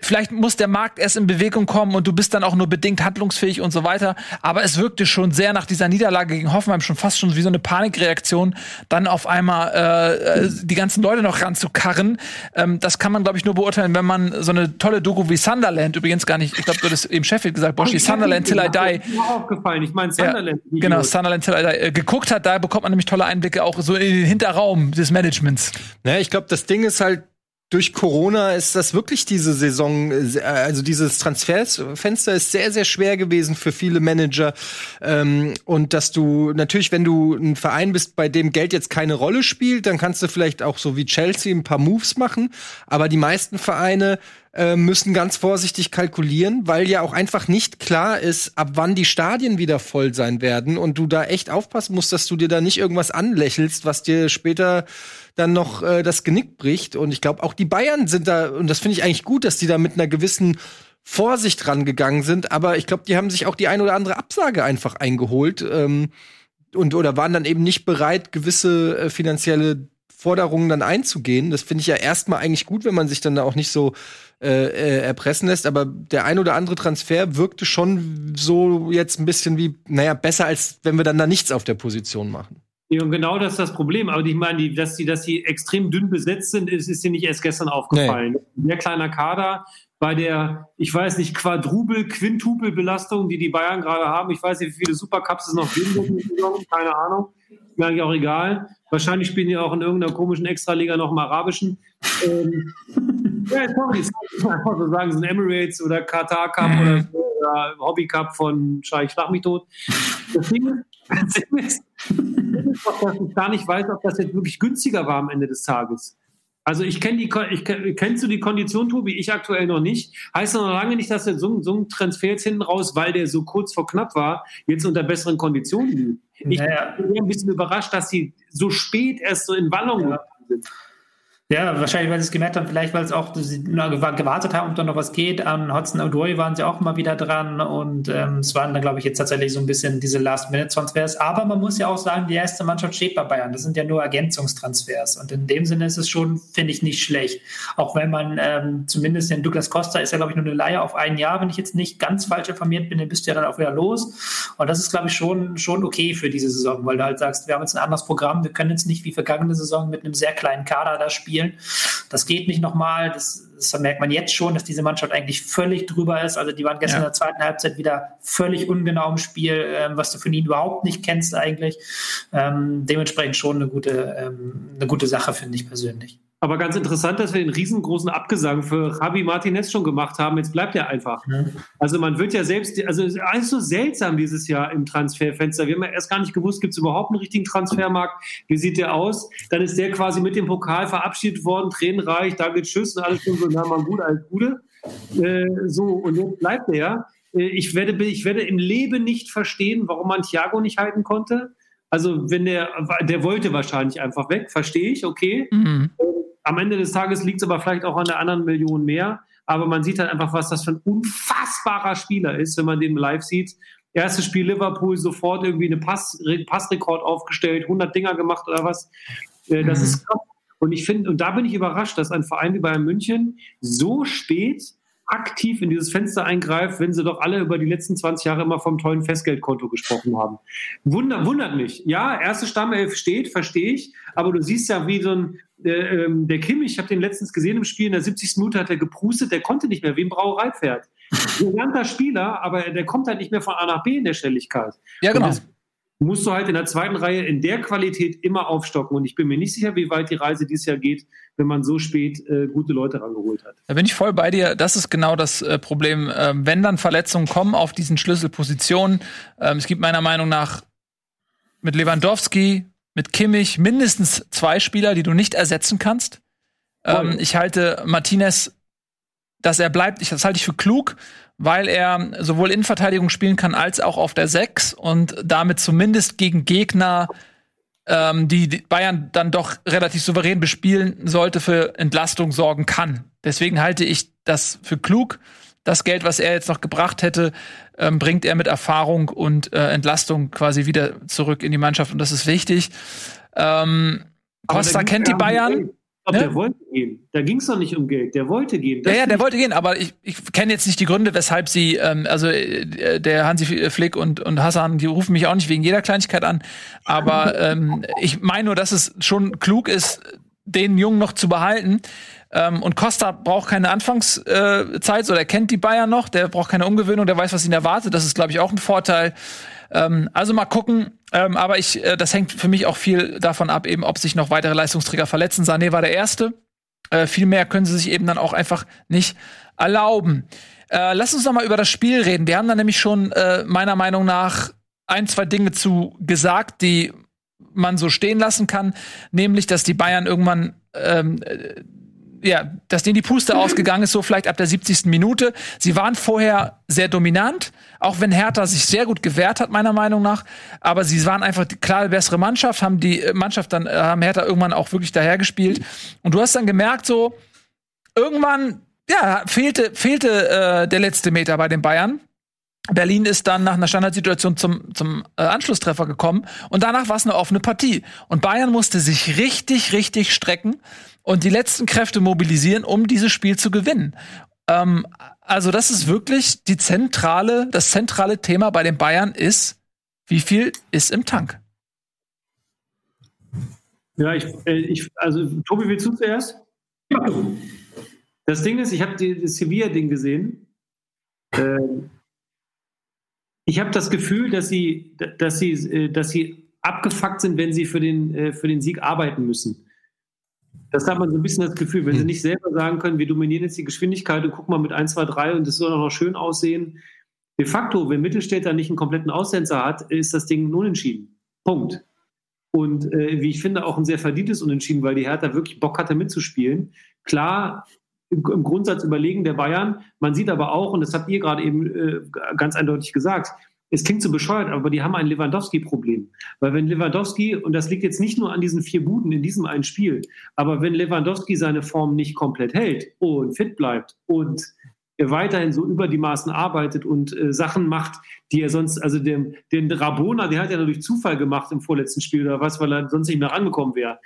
Vielleicht muss der Markt erst in Bewegung kommen und du bist dann auch nur bedingt handlungsfähig und so weiter. Aber es wirkte schon sehr nach dieser Niederlage gegen Hoffenheim schon fast schon wie so eine Panikreaktion, dann auf einmal äh, äh die ganzen Leute noch ranzukarren. Ähm, das kann man, glaube ich, nur beurteilen, wenn man so eine tolle Doku wie Sunderland, übrigens gar nicht, ich glaube, du hast eben Sheffield gesagt, Boschi, Sunderland Till I Die. Mir aufgefallen, ich meine Sunderland. Ja, genau, Sunderland Till I Die. Äh, geguckt hat, da bekommt man nämlich tolle Einblicke auch so in den Hinterraum des Managements. Naja, ich glaube, das Ding ist halt, durch Corona ist das wirklich diese Saison, äh, also dieses Transferfenster ist sehr, sehr schwer gewesen für viele Manager. Ähm, und dass du natürlich, wenn du ein Verein bist, bei dem Geld jetzt keine Rolle spielt, dann kannst du vielleicht auch so wie Chelsea ein paar Moves machen. Aber die meisten Vereine äh, müssen ganz vorsichtig kalkulieren, weil ja auch einfach nicht klar ist, ab wann die Stadien wieder voll sein werden und du da echt aufpassen musst, dass du dir da nicht irgendwas anlächelst, was dir später dann noch äh, das Genick bricht. Und ich glaube, auch die Bayern sind da, und das finde ich eigentlich gut, dass die da mit einer gewissen Vorsicht rangegangen sind, aber ich glaube, die haben sich auch die ein oder andere Absage einfach eingeholt ähm, und oder waren dann eben nicht bereit, gewisse äh, finanzielle Forderungen dann einzugehen. Das finde ich ja erstmal eigentlich gut, wenn man sich dann da auch nicht so äh, äh, erpressen lässt. Aber der ein oder andere Transfer wirkte schon so jetzt ein bisschen wie, naja, besser als wenn wir dann da nichts auf der Position machen. Ja, und genau das ist das Problem. Aber ich meine, die, dass sie, dass sie extrem dünn besetzt sind, ist, ist dir nicht erst gestern aufgefallen. Nee. Sehr kleiner Kader bei der, ich weiß nicht, Quadrupel, Quintupel-Belastung, die die Bayern gerade haben. Ich weiß nicht, wie viele Supercups es noch geben keine Ahnung. Mir eigentlich auch egal. Wahrscheinlich spielen die auch in irgendeiner komischen Extraliga noch im Arabischen. Ähm, ja, sorry, ich einfach so sagen, ein Emirates oder Qatar Cup mhm. oder, so, oder Hobby Cup von Scheich Schlag mich tot. Das Ding, das Ding ist, dass ich gar nicht weiß, ob das jetzt wirklich günstiger war am Ende des Tages. Also ich kenne die, ich kennst du die Kondition, Tobi? Ich aktuell noch nicht. Heißt noch lange nicht, dass er so, so ein Transfer jetzt hinten raus, weil der so kurz vor knapp war, jetzt unter besseren Konditionen liegt. Ich naja. bin ein bisschen überrascht, dass sie so spät erst so in Wallung ja. sind. Ja, wahrscheinlich, weil sie es gemerkt haben, vielleicht, weil es auch sie gewartet haben, ob da noch was geht. An Hudson Odoi waren sie auch mal wieder dran und ähm, es waren dann, glaube ich, jetzt tatsächlich so ein bisschen diese Last-Minute-Transfers. Aber man muss ja auch sagen, die erste Mannschaft steht bei Bayern. Das sind ja nur Ergänzungstransfers und in dem Sinne ist es schon, finde ich, nicht schlecht. Auch wenn man ähm, zumindest den Douglas Costa ist ja, glaube ich, nur eine Leihe auf ein Jahr, wenn ich jetzt nicht ganz falsch informiert bin, den bist du ja dann auch wieder los. Und das ist, glaube ich, schon, schon okay für diese Saison, weil du halt sagst, wir haben jetzt ein anderes Programm, wir können jetzt nicht wie vergangene Saison mit einem sehr kleinen Kader da spielen spielen. Das geht nicht nochmal. Das, das merkt man jetzt schon, dass diese Mannschaft eigentlich völlig drüber ist. Also die waren gestern ja. in der zweiten Halbzeit wieder völlig ungenau im Spiel, ähm, was du von ihnen überhaupt nicht kennst eigentlich. Ähm, dementsprechend schon eine gute, ähm, eine gute Sache, finde ich persönlich. Aber ganz interessant, dass wir den riesengroßen Abgesang für Javi Martinez schon gemacht haben. Jetzt bleibt er einfach. Mhm. Also man wird ja selbst, also es ist alles so seltsam dieses Jahr im Transferfenster. Wir haben ja erst gar nicht gewusst, gibt es überhaupt einen richtigen Transfermarkt? Wie sieht der aus? Dann ist der quasi mit dem Pokal verabschiedet worden, tränenreich, da geht Tschüss und alles schon so, na mal gut, alles Gute. Äh, so, und jetzt bleibt er. Äh, ich, werde, ich werde im Leben nicht verstehen, warum man Thiago nicht halten konnte. Also wenn der, der wollte wahrscheinlich einfach weg, verstehe ich, okay. Mhm. Am Ende des Tages liegt es aber vielleicht auch an der anderen Million mehr. Aber man sieht halt einfach, was das für ein unfassbarer Spieler ist, wenn man den live sieht. Erstes Spiel Liverpool, sofort irgendwie eine Pass, Passrekord aufgestellt, 100 Dinger gemacht oder was. Äh, das mhm. ist krass. Und ich finde, und da bin ich überrascht, dass ein Verein wie Bayern München so spät aktiv in dieses Fenster eingreift, wenn sie doch alle über die letzten 20 Jahre immer vom tollen Festgeldkonto gesprochen haben. Wunder, wundert mich. Ja, erste Stammelf steht, verstehe ich, aber du siehst ja, wie so ein äh, ähm, der Kim, ich habe den letztens gesehen im Spiel, in der 70. Minute hat er geprustet, der konnte nicht mehr, wie ein Brauereipferd. Brillanter Spieler, aber der kommt halt nicht mehr von A nach B in der Schnelligkeit. Ja, genau musst du halt in der zweiten Reihe in der Qualität immer aufstocken. Und ich bin mir nicht sicher, wie weit die Reise dieses Jahr geht, wenn man so spät äh, gute Leute rangeholt hat. Da bin ich voll bei dir. Das ist genau das äh, Problem. Äh, wenn dann Verletzungen kommen auf diesen Schlüsselpositionen, ähm, es gibt meiner Meinung nach mit Lewandowski, mit Kimmich mindestens zwei Spieler, die du nicht ersetzen kannst. Ähm, ich halte Martinez, dass er bleibt, ich, das halte ich für klug, weil er sowohl in Verteidigung spielen kann als auch auf der 6 und damit zumindest gegen Gegner, ähm, die Bayern dann doch relativ souverän bespielen sollte, für Entlastung sorgen kann. Deswegen halte ich das für klug. Das Geld, was er jetzt noch gebracht hätte, ähm, bringt er mit Erfahrung und äh, Entlastung quasi wieder zurück in die Mannschaft und das ist wichtig. Ähm, Costa kennt die Bayern. Aber ne? der wollte gehen. Da ging es doch nicht um Geld. Der wollte gehen. Das ja, ja, der wollte gehen, aber ich, ich kenne jetzt nicht die Gründe, weshalb sie, ähm, also äh, der Hansi Flick und, und Hassan, die rufen mich auch nicht wegen jeder Kleinigkeit an. Aber ähm, ich meine nur, dass es schon klug ist, den Jungen noch zu behalten. Ähm, und Costa braucht keine Anfangszeit, so der kennt die Bayern noch, der braucht keine Umgewöhnung, der weiß, was ihn erwartet. Das ist, glaube ich, auch ein Vorteil. Ähm, also mal gucken. Ähm, aber ich, äh, das hängt für mich auch viel davon ab, eben, ob sich noch weitere Leistungsträger verletzen. Sané war der Erste. Äh, viel mehr können sie sich eben dann auch einfach nicht erlauben. Äh, lass uns noch mal über das Spiel reden. Wir haben da nämlich schon äh, meiner Meinung nach ein, zwei Dinge zu gesagt, die man so stehen lassen kann, nämlich, dass die Bayern irgendwann ähm, äh, ja, dass denen die Puste ausgegangen ist, so vielleicht ab der 70. Minute. Sie waren vorher sehr dominant, auch wenn Hertha sich sehr gut gewehrt hat, meiner Meinung nach. Aber sie waren einfach die klar bessere Mannschaft, haben die äh, Mannschaft dann, äh, haben Hertha irgendwann auch wirklich dahergespielt. Und du hast dann gemerkt, so, irgendwann, ja, fehlte, fehlte äh, der letzte Meter bei den Bayern. Berlin ist dann nach einer Standardsituation zum, zum äh, Anschlusstreffer gekommen und danach war es eine offene Partie. Und Bayern musste sich richtig, richtig strecken und die letzten Kräfte mobilisieren, um dieses Spiel zu gewinnen. Ähm, also das ist wirklich die zentrale, das zentrale Thema bei den Bayern ist, wie viel ist im Tank? Ja, ich, äh, ich also Tobi, willst du zuerst? Das Ding ist, ich habe das Sevilla-Ding gesehen. Ähm, ich habe das Gefühl, dass sie, dass sie, äh, dass sie abgefuckt sind, wenn sie für den, äh, für den Sieg arbeiten müssen. Das hat man so ein bisschen das Gefühl, wenn sie hm. nicht selber sagen können, wir dominieren jetzt die Geschwindigkeit und gucken mal mit 1, 2, 3 und es soll auch noch schön aussehen. De facto, wenn Mittelstädter nicht einen kompletten Aussetzer hat, ist das Ding unentschieden. Punkt. Und äh, wie ich finde, auch ein sehr verdientes Unentschieden, weil die Hertha wirklich Bock hatte mitzuspielen. Klar, im, im Grundsatz überlegen der Bayern. Man sieht aber auch, und das habt ihr gerade eben äh, ganz eindeutig gesagt, es klingt so bescheuert, aber die haben ein Lewandowski-Problem. Weil wenn Lewandowski, und das liegt jetzt nicht nur an diesen vier Buden in diesem einen Spiel, aber wenn Lewandowski seine Form nicht komplett hält und fit bleibt und er weiterhin so über die Maßen arbeitet und äh, Sachen macht, die er sonst, also dem, den Rabona, der hat ja durch Zufall gemacht im vorletzten Spiel oder was, weil er sonst nicht mehr rangekommen wäre.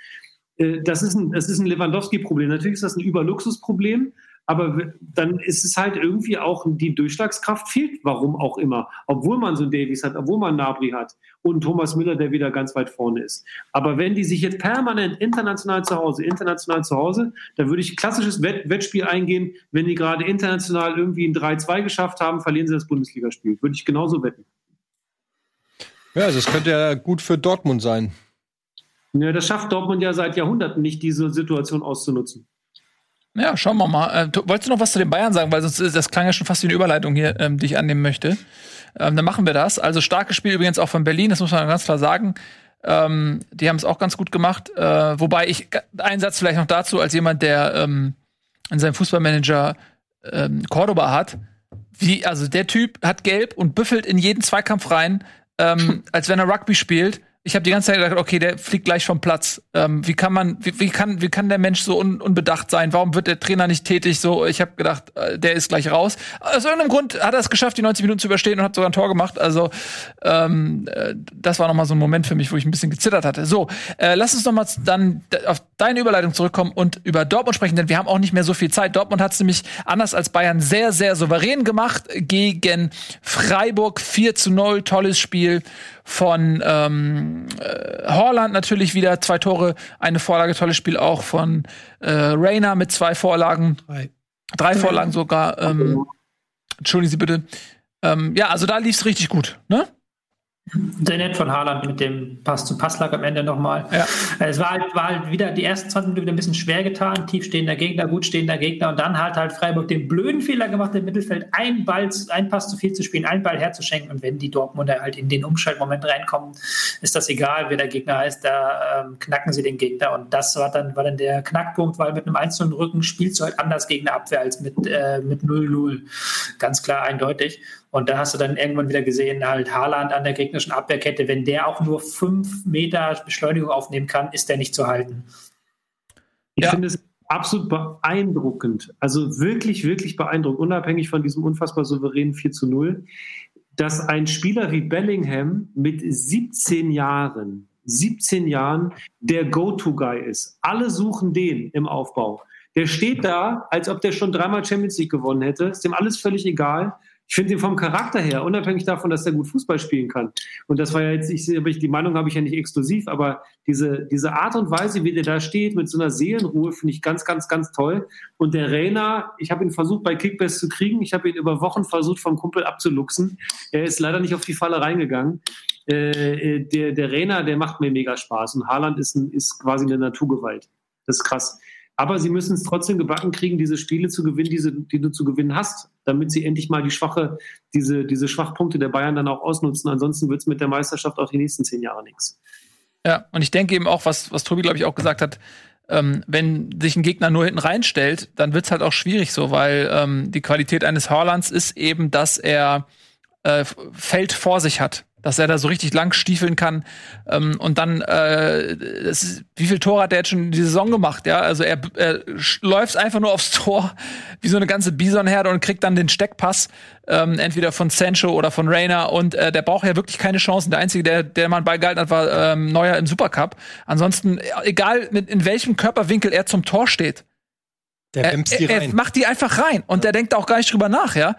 Äh, das ist ein, das ist ein Lewandowski-Problem. Natürlich ist das ein Überluxus-Problem, aber dann ist es halt irgendwie auch, die Durchschlagskraft fehlt, warum auch immer. Obwohl man so einen Davies hat, obwohl man Nabri hat und Thomas Müller, der wieder ganz weit vorne ist. Aber wenn die sich jetzt permanent international zu Hause, international zu Hause, dann würde ich klassisches Wett Wettspiel eingehen. Wenn die gerade international irgendwie ein 3-2 geschafft haben, verlieren sie das Bundesligaspiel. Würde ich genauso wetten. Ja, also es könnte ja gut für Dortmund sein. Ja, das schafft Dortmund ja seit Jahrhunderten nicht, diese Situation auszunutzen. Ja, schauen wir mal. Äh, wolltest du noch was zu den Bayern sagen? Weil sonst das klang ja schon fast wie eine Überleitung hier, ähm, die ich annehmen möchte. Ähm, dann machen wir das. Also starkes Spiel übrigens auch von Berlin, das muss man ganz klar sagen. Ähm, die haben es auch ganz gut gemacht. Äh, wobei ich, einen Satz vielleicht noch dazu, als jemand, der ähm, in seinem Fußballmanager ähm, Cordoba hat. Wie, also der Typ hat gelb und büffelt in jeden Zweikampf rein, ähm, als wenn er Rugby spielt ich habe die ganze Zeit gedacht, okay, der fliegt gleich vom Platz. Ähm, wie kann man, wie, wie, kann, wie kann der Mensch so un, unbedacht sein? Warum wird der Trainer nicht tätig? So, ich habe gedacht, äh, der ist gleich raus. Aus irgendeinem Grund hat er es geschafft, die 90 Minuten zu überstehen und hat sogar ein Tor gemacht. Also ähm, äh, das war noch mal so ein Moment für mich, wo ich ein bisschen gezittert hatte. So, äh, lass uns noch mal dann auf deine Überleitung zurückkommen und über Dortmund sprechen, denn wir haben auch nicht mehr so viel Zeit. Dortmund hat es nämlich anders als Bayern sehr, sehr souverän gemacht gegen Freiburg 4 zu 0. Tolles Spiel von ähm, äh, Horland natürlich wieder zwei Tore, eine Vorlage, tolles Spiel auch von äh, Rainer mit zwei Vorlagen. Drei. Drei Vorlagen sogar. Ähm, entschuldigen Sie bitte. Ähm, ja, also da lief es richtig gut, ne? Sehr nett von Haaland mit dem Pass zu Passlack am Ende nochmal. Ja. Äh, es war halt, war halt wieder die ersten 20 Minuten ein bisschen schwer getan. Tiefstehender Gegner, gut stehender Gegner. Und dann hat halt Freiburg den blöden Fehler gemacht, im Mittelfeld einen Ball, einen Pass zu viel zu spielen, einen Ball herzuschenken. Und wenn die Dortmunder halt in den Umschaltmoment reinkommen, ist das egal, wer der Gegner heißt, da ähm, knacken sie den Gegner. Und das war dann, war dann der Knackpunkt, weil mit einem einzelnen Rücken spielst du halt anders gegen eine Abwehr als mit, äh, mit 0-0. Ganz klar, eindeutig. Und da hast du dann irgendwann wieder gesehen, halt Haaland an der gegnerischen Abwehrkette, wenn der auch nur fünf Meter Beschleunigung aufnehmen kann, ist der nicht zu halten. Ich ja. finde es absolut beeindruckend, also wirklich, wirklich beeindruckend, unabhängig von diesem unfassbar souveränen 4 zu 0, dass ein Spieler wie Bellingham mit 17 Jahren, 17 Jahren der Go-To-Guy ist. Alle suchen den im Aufbau. Der steht da, als ob der schon dreimal Champions League gewonnen hätte. Ist dem alles völlig egal. Ich finde ihn vom Charakter her, unabhängig davon, dass er gut Fußball spielen kann. Und das war ja jetzt, ich, die Meinung habe ich ja nicht exklusiv, aber diese, diese Art und Weise, wie der da steht, mit so einer Seelenruhe, finde ich ganz, ganz, ganz toll. Und der Rainer, ich habe ihn versucht, bei Kickbass zu kriegen. Ich habe ihn über Wochen versucht, vom Kumpel abzuluxen. Er ist leider nicht auf die Falle reingegangen. Äh, der, der Rainer, der macht mir mega Spaß. Und Haaland ist, ein, ist quasi eine Naturgewalt. Das ist krass. Aber sie müssen es trotzdem gebacken kriegen, diese Spiele zu gewinnen, diese, die du zu gewinnen hast, damit sie endlich mal die schwache, diese, diese Schwachpunkte der Bayern dann auch ausnutzen. Ansonsten wird es mit der Meisterschaft auch die nächsten zehn Jahre nichts. Ja, und ich denke eben auch, was, was Tobi, glaube ich, auch gesagt hat, ähm, wenn sich ein Gegner nur hinten reinstellt, dann wird es halt auch schwierig so, weil ähm, die Qualität eines Haalands ist eben, dass er äh, Feld vor sich hat dass er da so richtig lang stiefeln kann. Ähm, und dann, äh, ist, wie viel Tor hat der jetzt schon in die Saison gemacht? Ja, also er, er läuft einfach nur aufs Tor wie so eine ganze Bisonherde und kriegt dann den Steckpass, ähm, entweder von Sancho oder von Rayner. Und äh, der braucht ja wirklich keine Chancen. Der einzige, der, der man beigehalten hat, war ähm, Neuer im Supercup. Ansonsten, egal mit, in welchem Körperwinkel er zum Tor steht, der er, die rein. er macht die einfach rein und ja. der denkt auch gar nicht drüber nach, ja.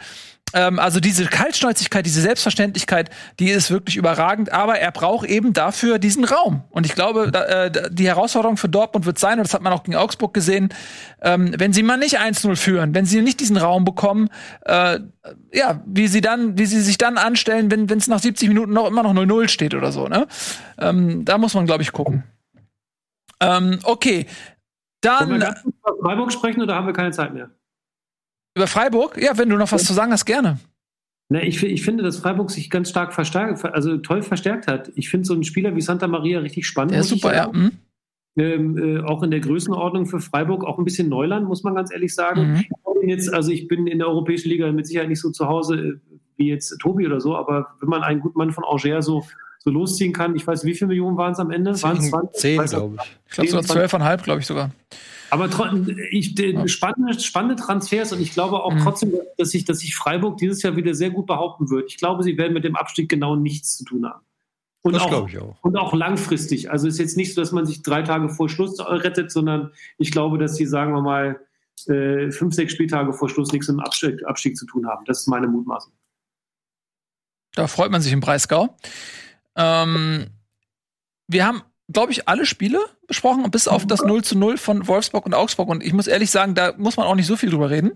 Ähm, also diese Kaltschnäuzigkeit, diese Selbstverständlichkeit, die ist wirklich überragend, aber er braucht eben dafür diesen Raum. Und ich glaube, da, äh, die Herausforderung für Dortmund wird sein, und das hat man auch gegen Augsburg gesehen, ähm, wenn sie mal nicht 1-0 führen, wenn sie nicht diesen Raum bekommen, äh, ja, wie sie dann, wie sie sich dann anstellen, wenn es nach 70 Minuten noch immer noch 0-0 steht oder so, ne? Ähm, da muss man, glaube ich, gucken. Ähm, okay. Dann. Wollen wir ganz über Freiburg sprechen oder haben wir keine Zeit mehr? Über Freiburg? Ja, wenn du noch was zu sagen hast, gerne. Na, ich, ich finde, dass Freiburg sich ganz stark verstärkt, also toll verstärkt hat. Ich finde so einen Spieler wie Santa Maria richtig spannend. Der ist super, ja. Mhm. Ähm, äh, auch in der Größenordnung für Freiburg auch ein bisschen Neuland, muss man ganz ehrlich sagen. Mhm. Ich jetzt, also ich bin in der Europäischen Liga mit Sicherheit nicht so zu Hause äh, wie jetzt Tobi oder so, aber wenn man einen guten Mann von Angers so, so losziehen kann, ich weiß, wie viele Millionen waren es am Ende? Waren es 20? 10, glaube ich. Ich glaube sogar 12,5, glaube ich sogar. Aber ich, spannende, spannende Transfers und ich glaube auch mhm. trotzdem, dass sich, dass sich Freiburg dieses Jahr wieder sehr gut behaupten wird. Ich glaube, sie werden mit dem Abstieg genau nichts zu tun haben. Und das glaube ich auch. Und auch langfristig. Also es ist jetzt nicht so, dass man sich drei Tage vor Schluss rettet, sondern ich glaube, dass sie, sagen wir mal, äh, fünf, sechs Spieltage vor Schluss nichts mit dem Abstieg, Abstieg zu tun haben. Das ist meine Mutmaßung. Da freut man sich im Breisgau. Ähm, wir haben glaube ich, alle Spiele besprochen, bis auf das 0 zu 0 von Wolfsburg und Augsburg. Und ich muss ehrlich sagen, da muss man auch nicht so viel drüber reden.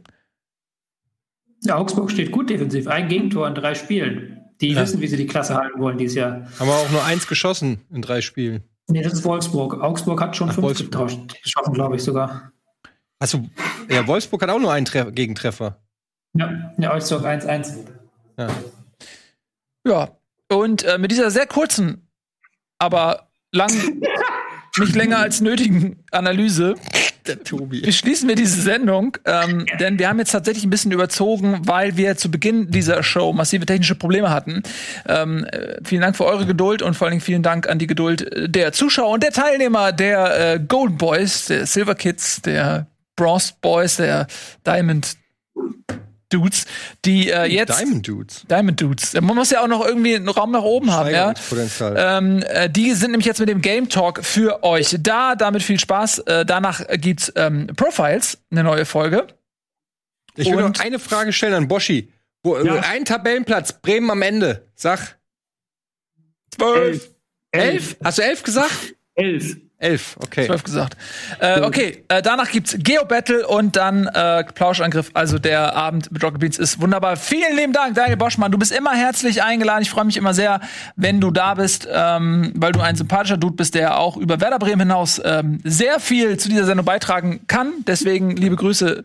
Ja, Augsburg steht gut defensiv. Ein Gegentor in drei Spielen. Die ja. wissen, wie sie die Klasse halten wollen dieses Jahr. Haben wir auch nur eins geschossen in drei Spielen. Nee, das ist Wolfsburg. Augsburg hat schon Ach, fünf geschossen, glaube ich sogar. Achso, ja, Wolfsburg hat auch nur einen Tre Gegentreffer. Ja, ja Augsburg 1-1. Ja. ja, und äh, mit dieser sehr kurzen, aber lang, nicht länger als nötigen Analyse. Beschließen wir diese Sendung, ähm, denn wir haben jetzt tatsächlich ein bisschen überzogen, weil wir zu Beginn dieser Show massive technische Probleme hatten. Ähm, äh, vielen Dank für eure Geduld und vor allen Dingen vielen Dank an die Geduld der Zuschauer und der Teilnehmer der äh, Golden Boys, der Silver Kids, der Bronze Boys, der Diamond Dudes, die äh, jetzt Diamond Dudes. Diamond Dudes. Man muss ja auch noch irgendwie einen Raum nach oben haben, ja. Ähm, äh, die sind nämlich jetzt mit dem Game Talk für euch da. Damit viel Spaß. Äh, danach gibt's ähm, Profiles, eine neue Folge. Ich will Und noch eine Frage stellen an Boschi. Wo, äh, ja. Ein Tabellenplatz, Bremen am Ende. Sag. Zwölf. Elf. elf. Hast du elf gesagt? Elf. Elf, okay. Zwölf gesagt. Äh, okay, äh, danach gibt's Geo Battle und dann äh, Plauschangriff. Also der Abend mit Rocket Beans ist wunderbar. Vielen lieben Dank, Daniel Boschmann. Du bist immer herzlich eingeladen. Ich freue mich immer sehr, wenn du da bist, ähm, weil du ein sympathischer Dude bist, der auch über Werder Bremen hinaus ähm, sehr viel zu dieser Sendung beitragen kann. Deswegen liebe Grüße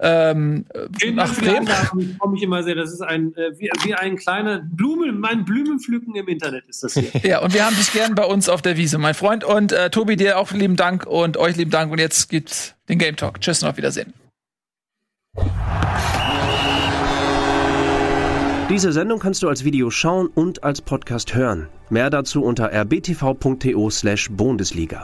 ähm, nach Bremen. Ich freue mich immer sehr. Das ist ein äh, wie, wie ein kleiner Blumen, mein Blumenpflücken im Internet ist das hier. ja, und wir haben dich gern bei uns auf der Wiese, mein Freund. Und äh, Tobi, dir auch lieben Dank und euch lieben Dank. Und jetzt gibt's den Game Talk. Tschüss und auf Wiedersehen. Diese Sendung kannst du als Video schauen und als Podcast hören. Mehr dazu unter rbtv.to/bundesliga.